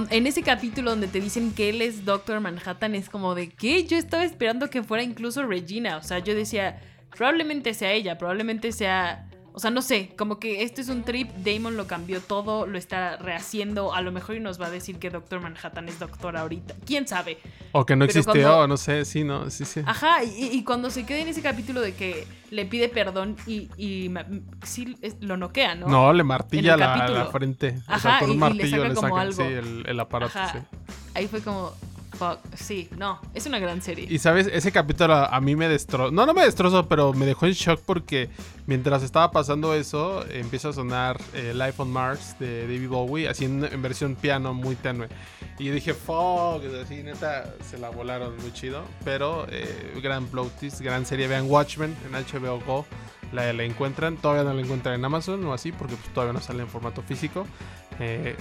en ese capítulo donde te dicen que él es Doctor Manhattan, es como de que yo estaba esperando que fuera incluso Regina. O sea, yo decía, probablemente sea ella, probablemente sea o sea, no sé, como que este es un trip, Damon lo cambió todo, lo está rehaciendo, a lo mejor y nos va a decir que Doctor Manhattan es doctor ahorita, quién sabe. O que no existió, no sé, sí, no, sí, sí. Ajá, y, cuando se queda en ese capítulo de que le pide perdón y, y sí lo noquea, ¿no? No, le martilla la, frente. Ajá, o sea, con un martillo le saca, sí, el, el aparato, sí. Ahí fue como, Sí, no, es una gran serie. Y sabes, ese capítulo a mí me destrozó. No, no me destrozó, pero me dejó en shock porque mientras estaba pasando eso, empieza a sonar eh, Life on Mars de David Bowie, así en, versión piano muy tenue. Y yo dije, fuck, así neta, se la volaron muy chido. Pero eh, gran plot gran serie. Vean Watchmen en HBO Go. La, la, encuentran, todavía no la encuentran en Amazon o así, porque pues, todavía no sale en formato físico. Eh,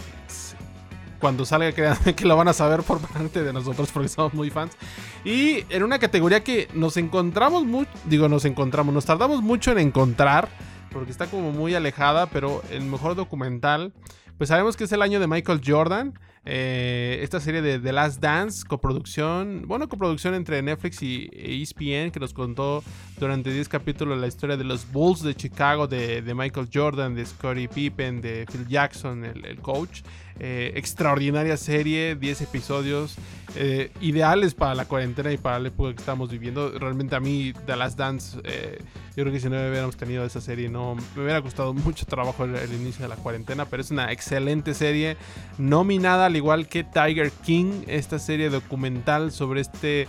cuando salga, que lo van a saber por parte de nosotros porque somos muy fans. Y en una categoría que nos encontramos mucho, digo, nos encontramos, nos tardamos mucho en encontrar, porque está como muy alejada, pero el mejor documental, pues sabemos que es el año de Michael Jordan. Eh, esta serie de The Last Dance, coproducción, bueno, coproducción entre Netflix y ESPN, que nos contó durante 10 capítulos la historia de los Bulls de Chicago, de, Michael Jordan, de Scottie Pippen, de Phil Jackson, el coach. Eh, extraordinaria serie, 10 episodios, eh, ideales para la cuarentena y para la época que estamos viviendo. Realmente a mí, The Last Dance, eh, yo creo que si no hubiéramos tenido esa serie, no me hubiera costado mucho trabajo el, inicio de la cuarentena, pero es una excelente serie, nominada al igual que Tiger King, esta serie documental sobre este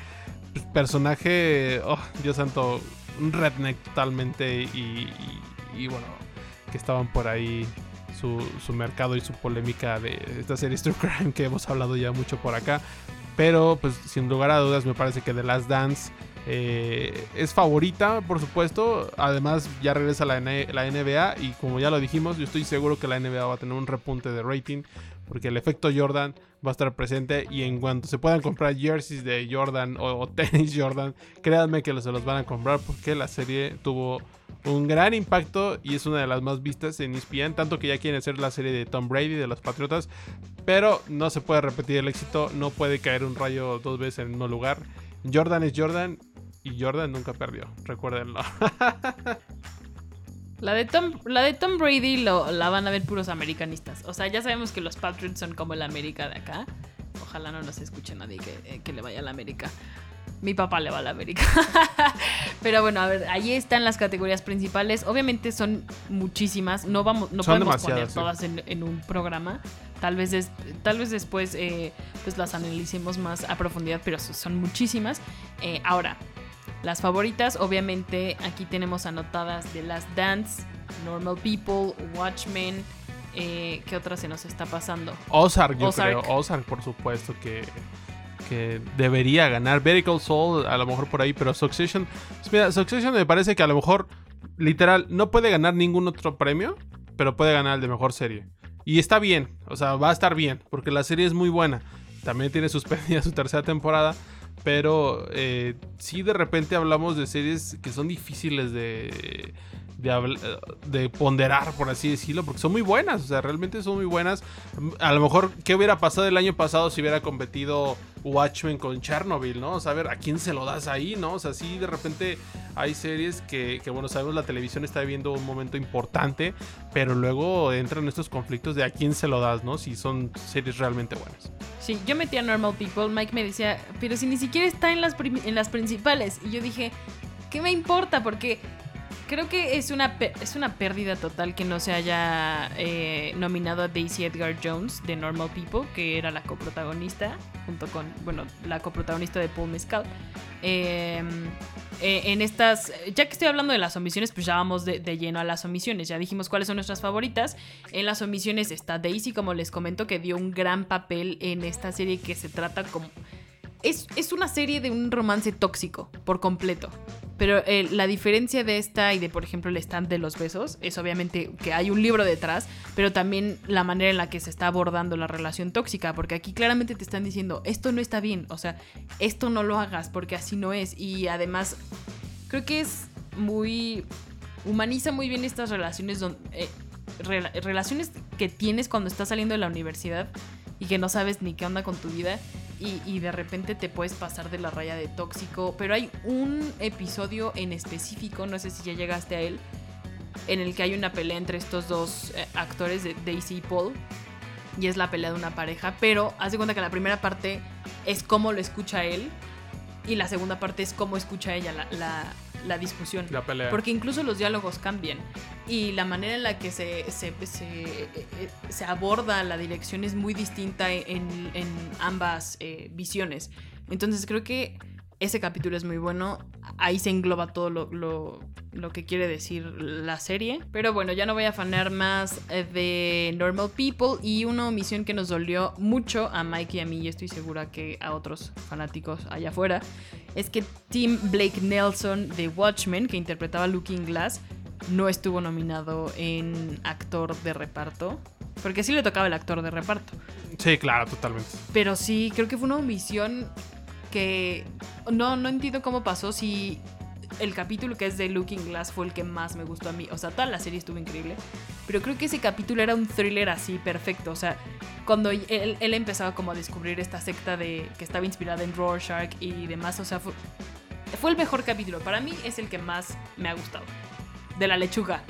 pues, personaje, oh, Dios santo, un redneck totalmente y, y bueno, que estaban por ahí su, mercado y su polémica de esta serie True Crime que hemos hablado ya mucho por acá. Pero pues sin lugar a dudas me parece que The Last Dance eh, es favorita, por supuesto. Además, ya regresa la, la, NBA y como ya lo dijimos, yo estoy seguro que la NBA va a tener un repunte de rating porque el efecto Jordan va a estar presente y en cuanto se puedan comprar jerseys de Jordan o, o tenis Jordan, créanme que se los van a comprar porque la serie tuvo un gran impacto y es una de las más vistas en ESPN, tanto que ya quieren hacer la serie de Tom Brady de los Patriotas, pero no se puede repetir el éxito, no puede caer un rayo dos veces en un lugar. Jordan es Jordan y Jordan nunca perdió, recuérdenlo. La de Tom, la de Tom Brady lo, la van a ver puros americanistas. O sea, ya sabemos que los Patriots son como el América de acá. Ojalá no nos escuche nadie que, eh, que le vaya a la América. Mi papá le va a la América. Pero bueno, a ver, ahí están las categorías principales. Obviamente son muchísimas. No vamos, no podemos poner todas en, un programa. Tal vez, tal vez después eh, pues las analicemos más a profundidad, pero son muchísimas. Eh, ahora, las favoritas, obviamente, aquí tenemos anotadas The Last Dance, Normal People, Watchmen. Eh, ¿Qué otra se nos está pasando? Ozark, yo creo. Ozark, por supuesto, que, que debería ganar. Vertical Soul, a lo mejor por ahí, pero Succession. Pues mira, Succession me parece que a lo mejor, literal, no puede ganar ningún otro premio, pero puede ganar el de mejor serie. Y está bien, o sea, va a estar bien, porque la serie es muy buena. También tiene suspendida su tercera temporada. Pero eh, sí de repente hablamos de series que son difíciles de, de, ponderar, por así decirlo, porque son muy buenas, o sea, realmente son muy buenas. A lo mejor, ¿qué hubiera pasado el año pasado si hubiera competido Watchmen con Chernobyl, ¿no? O sea, ¿a quién se lo das ahí, no? O sea, sí, de repente hay series que, que, bueno, sabemos la televisión está viviendo un momento importante, pero luego entran estos conflictos de a quién se lo das, ¿no? Si son series realmente buenas. Sí, yo metí a Normal People, Mike me decía, pero si ni siquiera está en las, en las principales. Y yo dije, ¿qué me importa? Porque creo que es una, es una pérdida total que no se haya eh, nominado a Daisy Edgar Jones de Normal People, que era la coprotagonista, junto con, bueno, la coprotagonista de Paul Mescal. Eh, en estas, ya que estoy hablando de las omisiones, pues ya vamos de, lleno a las omisiones. Ya dijimos cuáles son nuestras favoritas. En las omisiones está Daisy, como les comento, que dio un gran papel en esta serie que se trata como... Es, es una serie de un romance tóxico, por completo. Pero eh, la diferencia de esta y de, por ejemplo, el stand de los besos es obviamente que hay un libro detrás, pero también la manera en la que se está abordando la relación tóxica, porque aquí claramente te están diciendo, esto no está bien, o sea, esto no lo hagas porque así no es. Y además, creo que es muy... humaniza muy bien estas relaciones, eh, relaciones que tienes cuando estás saliendo de la universidad y que no sabes ni qué onda con tu vida y, de repente te puedes pasar de la raya de tóxico. Pero hay un episodio en específico, no sé si ya llegaste a él, en el que hay una pelea entre estos dos eh, actores de Daisy y Paul. Y es la pelea de una pareja, pero haz de cuenta que la primera parte es cómo lo escucha él y la segunda parte es cómo escucha ella la, la discusión. La pelea. Porque incluso los diálogos cambian. Y la manera en la que se, se, se, aborda la dirección es muy distinta en, en ambas eh, visiones. Entonces creo que ese capítulo es muy bueno. Ahí se engloba todo lo, que quiere decir la serie. Pero bueno, ya no voy a afanar más eh, de Normal People. Y una omisión que nos dolió mucho a Mike y a mí, y estoy segura que a otros fanáticos allá afuera, es que Tim Blake Nelson de Watchmen, que interpretaba Looking Glass, no estuvo nominado en actor de reparto. Porque sí le tocaba el actor de reparto. Sí, claro, totalmente. Pero sí, creo que fue una omisión que no, no entiendo cómo pasó si el capítulo que es de Looking Glass fue el que más me gustó a mí. O sea, toda la serie estuvo increíble. Pero creo que ese capítulo era un thriller así perfecto. O sea, cuando él, él empezaba como a descubrir esta secta de que estaba inspirada en Rorschach y demás. O sea, fue, fue el mejor capítulo. Para mí es el que más me ha gustado. De la lechuga.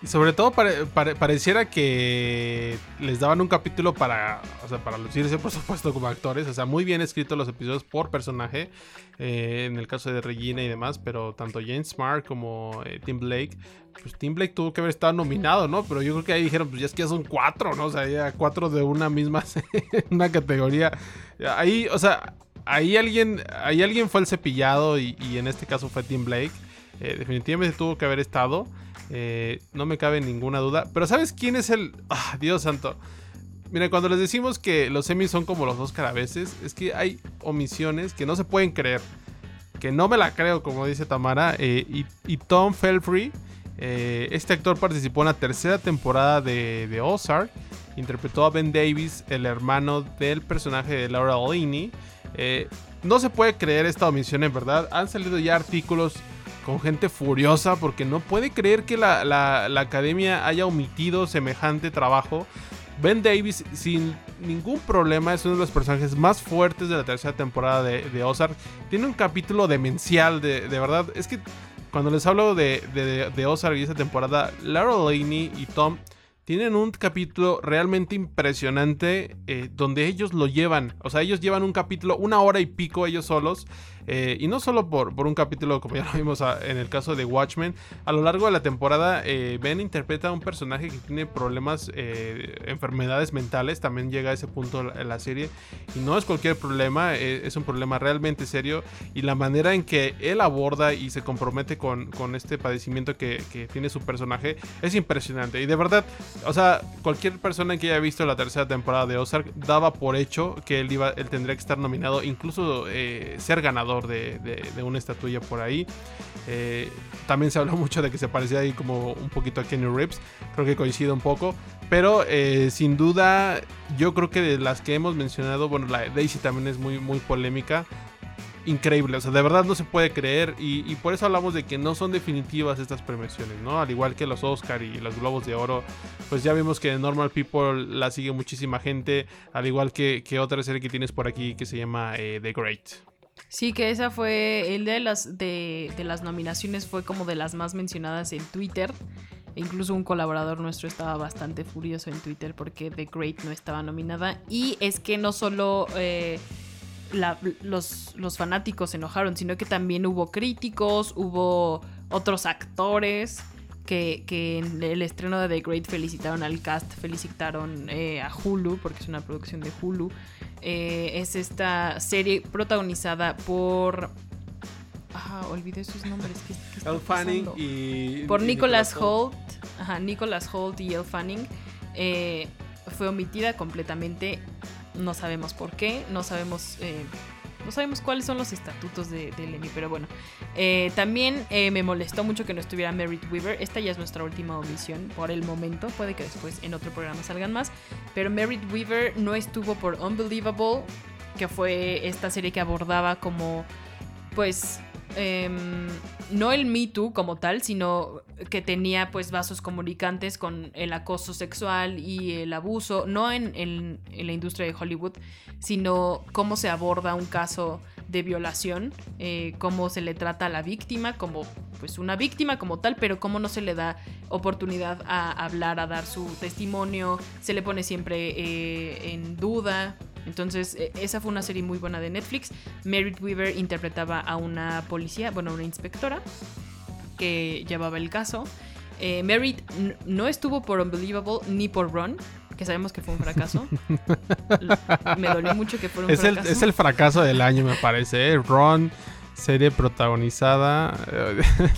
Y sobre todo pareciera que les daban un capítulo para, o sea, para lucirse, por supuesto, como actores. O sea, muy bien escritos los episodios por personaje. Eh, en el caso de Regina y demás. Pero tanto James Smart como eh, Tim Blake. Pues Tim Blake tuvo que haber estado nominado, ¿no? Pero yo creo que ahí dijeron, pues ya es que ya son cuatro, ¿no? O sea, ya cuatro de una misma una categoría. Ahí, o sea, ahí alguien, ahí alguien fue el cepillado y, en este caso fue Tim Blake. Eh, definitivamente tuvo que haber estado. Eh, no me cabe ninguna duda. Pero ¿sabes quién es el... Ah, Dios santo. Mira, cuando les decimos que los semis son como los Oscar a veces, es que hay omisiones que no se pueden creer. Que no me la creo, como dice Tamara. Eh, y, Tom Felfrey, este actor participó en la tercera temporada de, de, Ozark. Interpretó a Ben Davis, el hermano del personaje de Laura Linney. No se puede creer esta omisión en verdad. Han salido ya artículos con gente furiosa porque no puede creer que la, academia haya omitido semejante trabajo. Ben Davis, sin ningún problema, es uno de los personajes más fuertes de la tercera temporada de, Ozark. Tiene un capítulo demencial, de, de, verdad. Es que cuando les hablo de, de, Ozark y esa temporada, Laura Laney y Tom tienen un capítulo realmente impresionante eh, donde ellos lo llevan. O sea, ellos llevan un capítulo, una hora y pico ellos solos. Eh, y no solo por, por un capítulo, como ya lo vimos en el caso de Watchmen, a lo largo de la temporada, eh, Ben interpreta a un personaje que tiene problemas, enfermedades mentales. También llega a ese punto en la serie. Y no es cualquier problema, es un problema realmente serio. Y la manera en que él aborda y se compromete con, con este padecimiento que, que tiene su personaje es impresionante. Y de verdad, o sea, cualquier persona que haya visto la tercera temporada de Ozark daba por hecho que él, iba, él tendría que estar nominado, incluso eh, ser ganador de, una estatuilla por ahí. Eh, también se habló mucho de que se parecía ahí como un poquito a Kenny Reeves. Creo que coincide un poco. Pero eh, sin duda, yo creo que de las que hemos mencionado, bueno, la Daisy también es muy, muy polémica increíble. O sea, de verdad no se puede creer. Y, por eso hablamos de que no son definitivas estas premiaciones, ¿no? Al igual que los Oscar y los Globos de Oro. Pues ya vimos que Normal People la sigue muchísima gente. Al igual que, otra serie que tienes por aquí que se llama eh, The Great. Sí, que esa fue. El de las, de, de las nominaciones fue como de las más mencionadas en Twitter. Incluso un colaborador nuestro estaba bastante furioso en Twitter porque The Great no estaba nominada. Y es que no solo eh, los, los fanáticos se enojaron, sino que también hubo críticos, hubo otros actores que, en el estreno de The Great felicitaron al cast, felicitaron eh, a Hulu, porque es una producción de Hulu. Eh, es esta serie protagonizada por... Ah, olvidé sus nombres. Elle Fanning y... Por Nicholas, Holt. Ajá, Nicholas Holt y Elle Fanning. Eh, fue omitida completamente no sabemos por qué, no sabemos, eh, no sabemos cuáles son los estatutos de, de pero bueno. Eh, también eh, me molestó mucho que no estuviera Merritt Weaver. Esta ya es nuestra última omisión por el momento. Puede que después en otro programa salgan más. Pero Merritt Weaver no estuvo por Unbelievable, que fue esta serie que abordaba como, pues, Em, no el Me Too como tal, sino que tenía pues vasos comunicantes con el acoso sexual y el abuso, no en, la industria de Hollywood, sino cómo se aborda un caso de violación, eh, cómo se le trata a la víctima como pues una víctima como tal, pero cómo no se le da oportunidad a hablar, a dar su testimonio, se le pone siempre eh, en duda, entonces, e, esa fue una serie muy buena de Netflix. Merritt Weaver interpretaba a una policía, bueno, una inspectora que llevaba el caso. Eh, Merritt no estuvo por Unbelievable ni por Ron, que sabemos que fue un fracaso. me dolió mucho que fuera un es fracaso. El, es el fracaso del año, me parece. ¿eh? Ron, serie protagonizada.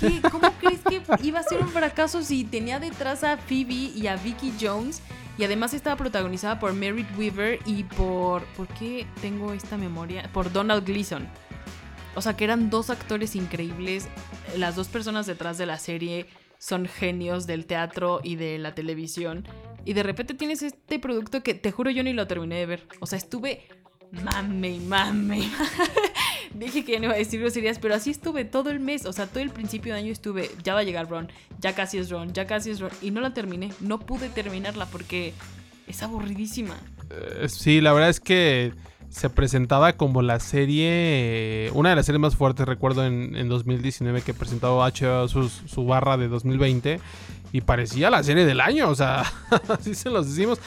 ¿Qué? ¿Cómo crees que iba a ser un fracaso si tenía detrás a Phoebe y a Vicky Jones? Y además estaba protagonizada por Merritt Weaver y por. ¿Por qué tengo esta memoria? Por Donald Gleason. O sea que eran dos actores increíbles. Las dos personas detrás de la serie son genios del teatro y de la televisión. Y de repente tienes este producto que te juro yo ni lo terminé de ver. O sea, estuve mame, mame. Dije que no iba a decir groserías, pero así estuve todo el mes. O sea, todo el principio de año estuve. Ya va a llegar Ron, ya casi es Ron, ya casi es Ron. Y no la terminé. No pude terminarla porque es aburridísima. Eh, sí, la verdad es que se presentaba como la serie, una de las series más fuertes, recuerdo en, 2019 que presentó HBO su, su, barra de 2020 y parecía la serie del año, o sea, así se los decimos,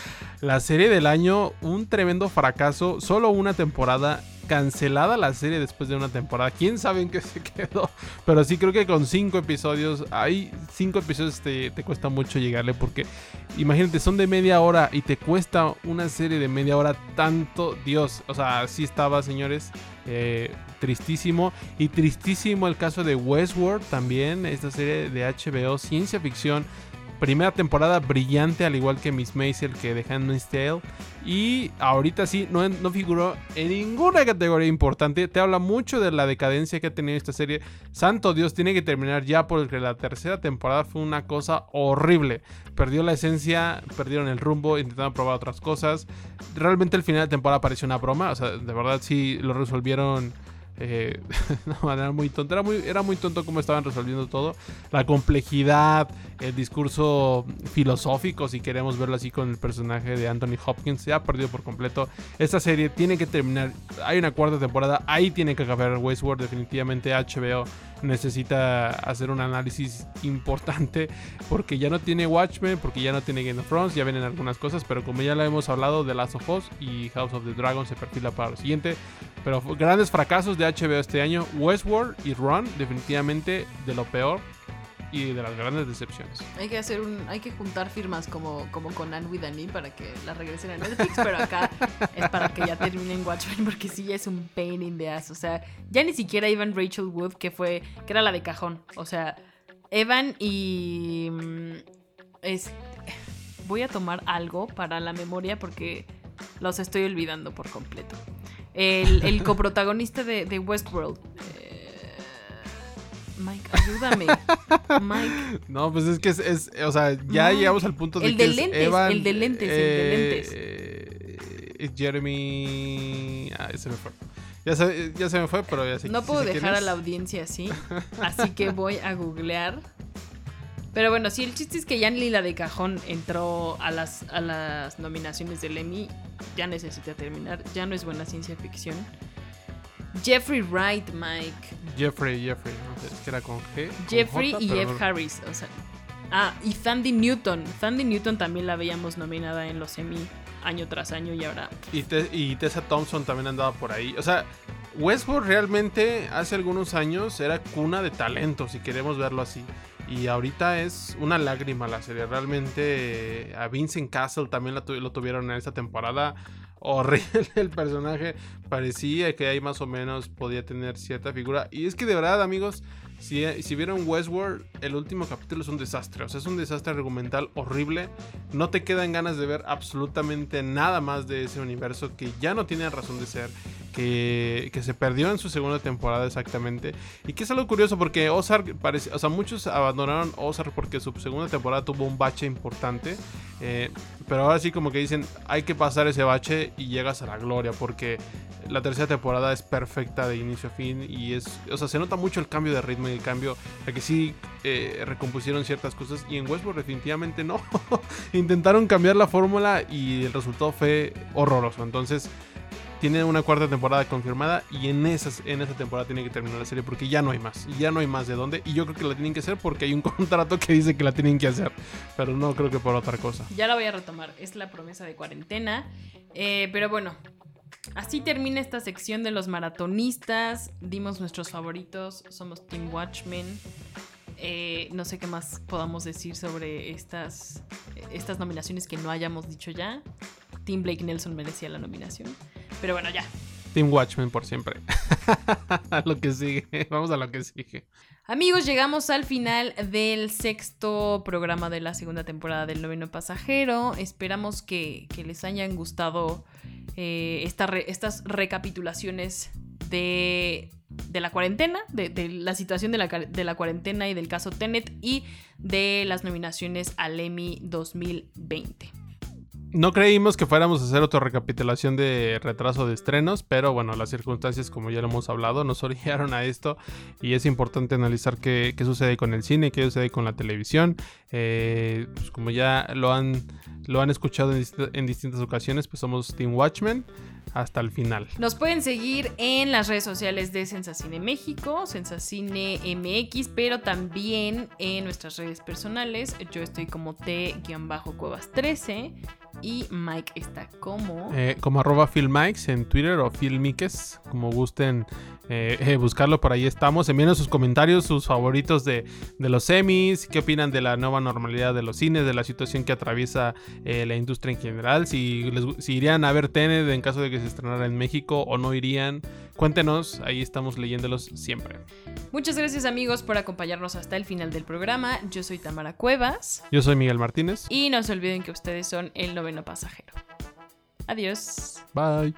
la serie del año, un tremendo fracaso, solo una temporada cancelada la serie después de una temporada. ¿Quién sabe en qué se quedó? Pero sí creo que con cinco episodios, hay cinco episodios te, te, cuesta mucho llegarle porque imagínate, son de media hora y te cuesta una serie de media hora tanto, Dios, o sea, sí estaba, señores, eh, tristísimo. Y tristísimo el caso de Westworld también, esta serie de HBO, ciencia ficción primera temporada brillante, al igual que Miss Maisel, que de Handmaid's Tale. Y ahorita sí, no, no figuró en ninguna categoría importante. Te habla mucho de la decadencia que ha tenido esta serie. Santo Dios, tiene que terminar ya porque la tercera temporada fue una cosa horrible. Perdió la esencia, perdieron el rumbo, intentaron probar otras cosas. Realmente el final de temporada pareció una broma. O sea, de verdad sí lo resolvieron eh, de manera muy tonta. Era muy, era muy tonto cómo estaban resolviendo todo. La complejidad, el discurso filosófico, si queremos verlo así con el personaje de Anthony Hopkins, se ha perdido por completo. Esta serie tiene que terminar. Hay una cuarta temporada, ahí tiene que acabar Westworld. Definitivamente HBO necesita hacer un análisis importante porque ya no tiene Watchmen, porque ya no tiene Game of Thrones, ya vienen algunas cosas, pero como ya lo hemos hablado, The Last of Us y House of the Dragon se perfila para lo siguiente. Pero grandes fracasos de HBO este año. Westworld y Run, definitivamente de lo peor y de las grandes decepciones. Hay que hacer un, hay que juntar firmas como, como con Anne with Annie para que la regresen a Netflix, pero acá es para que ya terminen Watchmen porque sí es un pain in the ass. O sea, ya ni siquiera iban Rachel Wood, que fue, que era la de cajón. O sea, Evan y mm, es voy a tomar algo para la memoria porque los estoy olvidando por completo. El, coprotagonista de, de Westworld. Eh, Mike, ayúdame. Mike. No, pues es que es, o sea, ya llegamos al punto de el que de lentes, el de lentes, el de lentes. Eh, Jeremy, ah, se me fue. Ya se, ya se me fue, pero ya sé No puedo dejar a la audiencia así, así que voy a googlear pero bueno, sí, el chiste es que Jan Lila de cajón entró a las, a las nominaciones del Emmy. Ya necesita terminar. Ya no es buena ciencia ficción. Jeffrey Wright, Mike. Jeffrey, Jeffrey. No sé, que era con G. Jeffrey y Jeff Harris. O sea. Ah, y Sandy Newton. Sandy Newton también la veíamos nominada en los Emmy año tras año y ahora. Y, y Tessa Thompson también andaba por ahí. O sea, Westworld realmente hace algunos años era cuna de talento, si queremos verlo así. Y ahorita es una lágrima la serie. Realmente eh, a Vincent Castle también lo tuvieron en esta temporada. Horrible el personaje. Parecía que ahí más o menos podía tener cierta figura. Y es que de verdad, amigos, si, si, vieron Westworld, el último capítulo es un desastre. O sea, es un desastre argumental horrible. No te quedan ganas de ver absolutamente nada más de ese universo que ya no tiene razón de ser que, se perdió en su segunda temporada exactamente. Y que es algo curioso porque Ozark parece, o sea, muchos abandonaron Ozark porque su segunda temporada tuvo un bache importante. Eh, pero ahora sí como que dicen, hay que pasar ese bache y llegas a la gloria porque la tercera temporada es perfecta de inicio a fin y es, o sea, se nota mucho el cambio de ritmo y el cambio, de que sí eh, recompusieron ciertas cosas y en Westworld definitivamente no. Intentaron cambiar la fórmula y el resultado fue horroroso. Entonces, tiene una cuarta temporada confirmada y en, esas, en esa temporada tiene que terminar la serie porque ya no hay más. Ya no hay más de dónde. Y yo creo que la tienen que hacer porque hay un contrato que dice que la tienen que hacer. Pero no creo que por otra cosa. Ya la voy a retomar. Es la promesa de cuarentena. Eh, pero bueno, Así termina esta sección de los maratonistas. Dimos nuestros favoritos. Somos Team Watchmen. Eh, no sé qué más podamos decir sobre estas, estas nominaciones que no hayamos dicho ya. Team Blake Nelson merecía la nominación. Pero bueno, ya. Team Watchmen por siempre. a lo que sigue. Vamos a lo que sigue. Amigos, llegamos al final del sexto programa de la segunda temporada del noveno pasajero. Esperamos que, les hayan gustado eh, estas recapitulaciones de, la cuarentena, de, la situación de la, de la, cuarentena y del caso Tenet y de las nominaciones al Emmy 2020. No creímos que fuéramos a hacer otra recapitulación de retraso de estrenos, pero bueno, las circunstancias, como ya lo hemos hablado, nos orillaron a esto y es importante analizar qué, sucede con el cine, qué sucede con la televisión. Eh, pues como ya lo han, lo han escuchado en, en distintas ocasiones, pues somos Team Watchmen hasta el final. Nos pueden seguir en las redes sociales de Sensacine México, Sensacine MX, pero también en nuestras redes personales. Yo estoy como T-Cuevas13 y Mike está como... Eh, como arroba Philmikes en Twitter o Philmikes, como gusten eh, eh, buscarlo, por ahí estamos. Envíenos sus comentarios, sus favoritos de, los semis, qué opinan de la nueva normalidad de los cines, de la situación que atraviesa la industria en general, si, si irían a ver Tenet en caso de que se estrenara en México o no irían. Cuéntenos, ahí estamos leyéndolos siempre. Muchas gracias amigos por acompañarnos hasta el final del programa. Yo soy Tamara Cuevas. Yo soy Miguel Martínez. Y no se olviden que ustedes son el noveno pasajero. Adiós. Bye.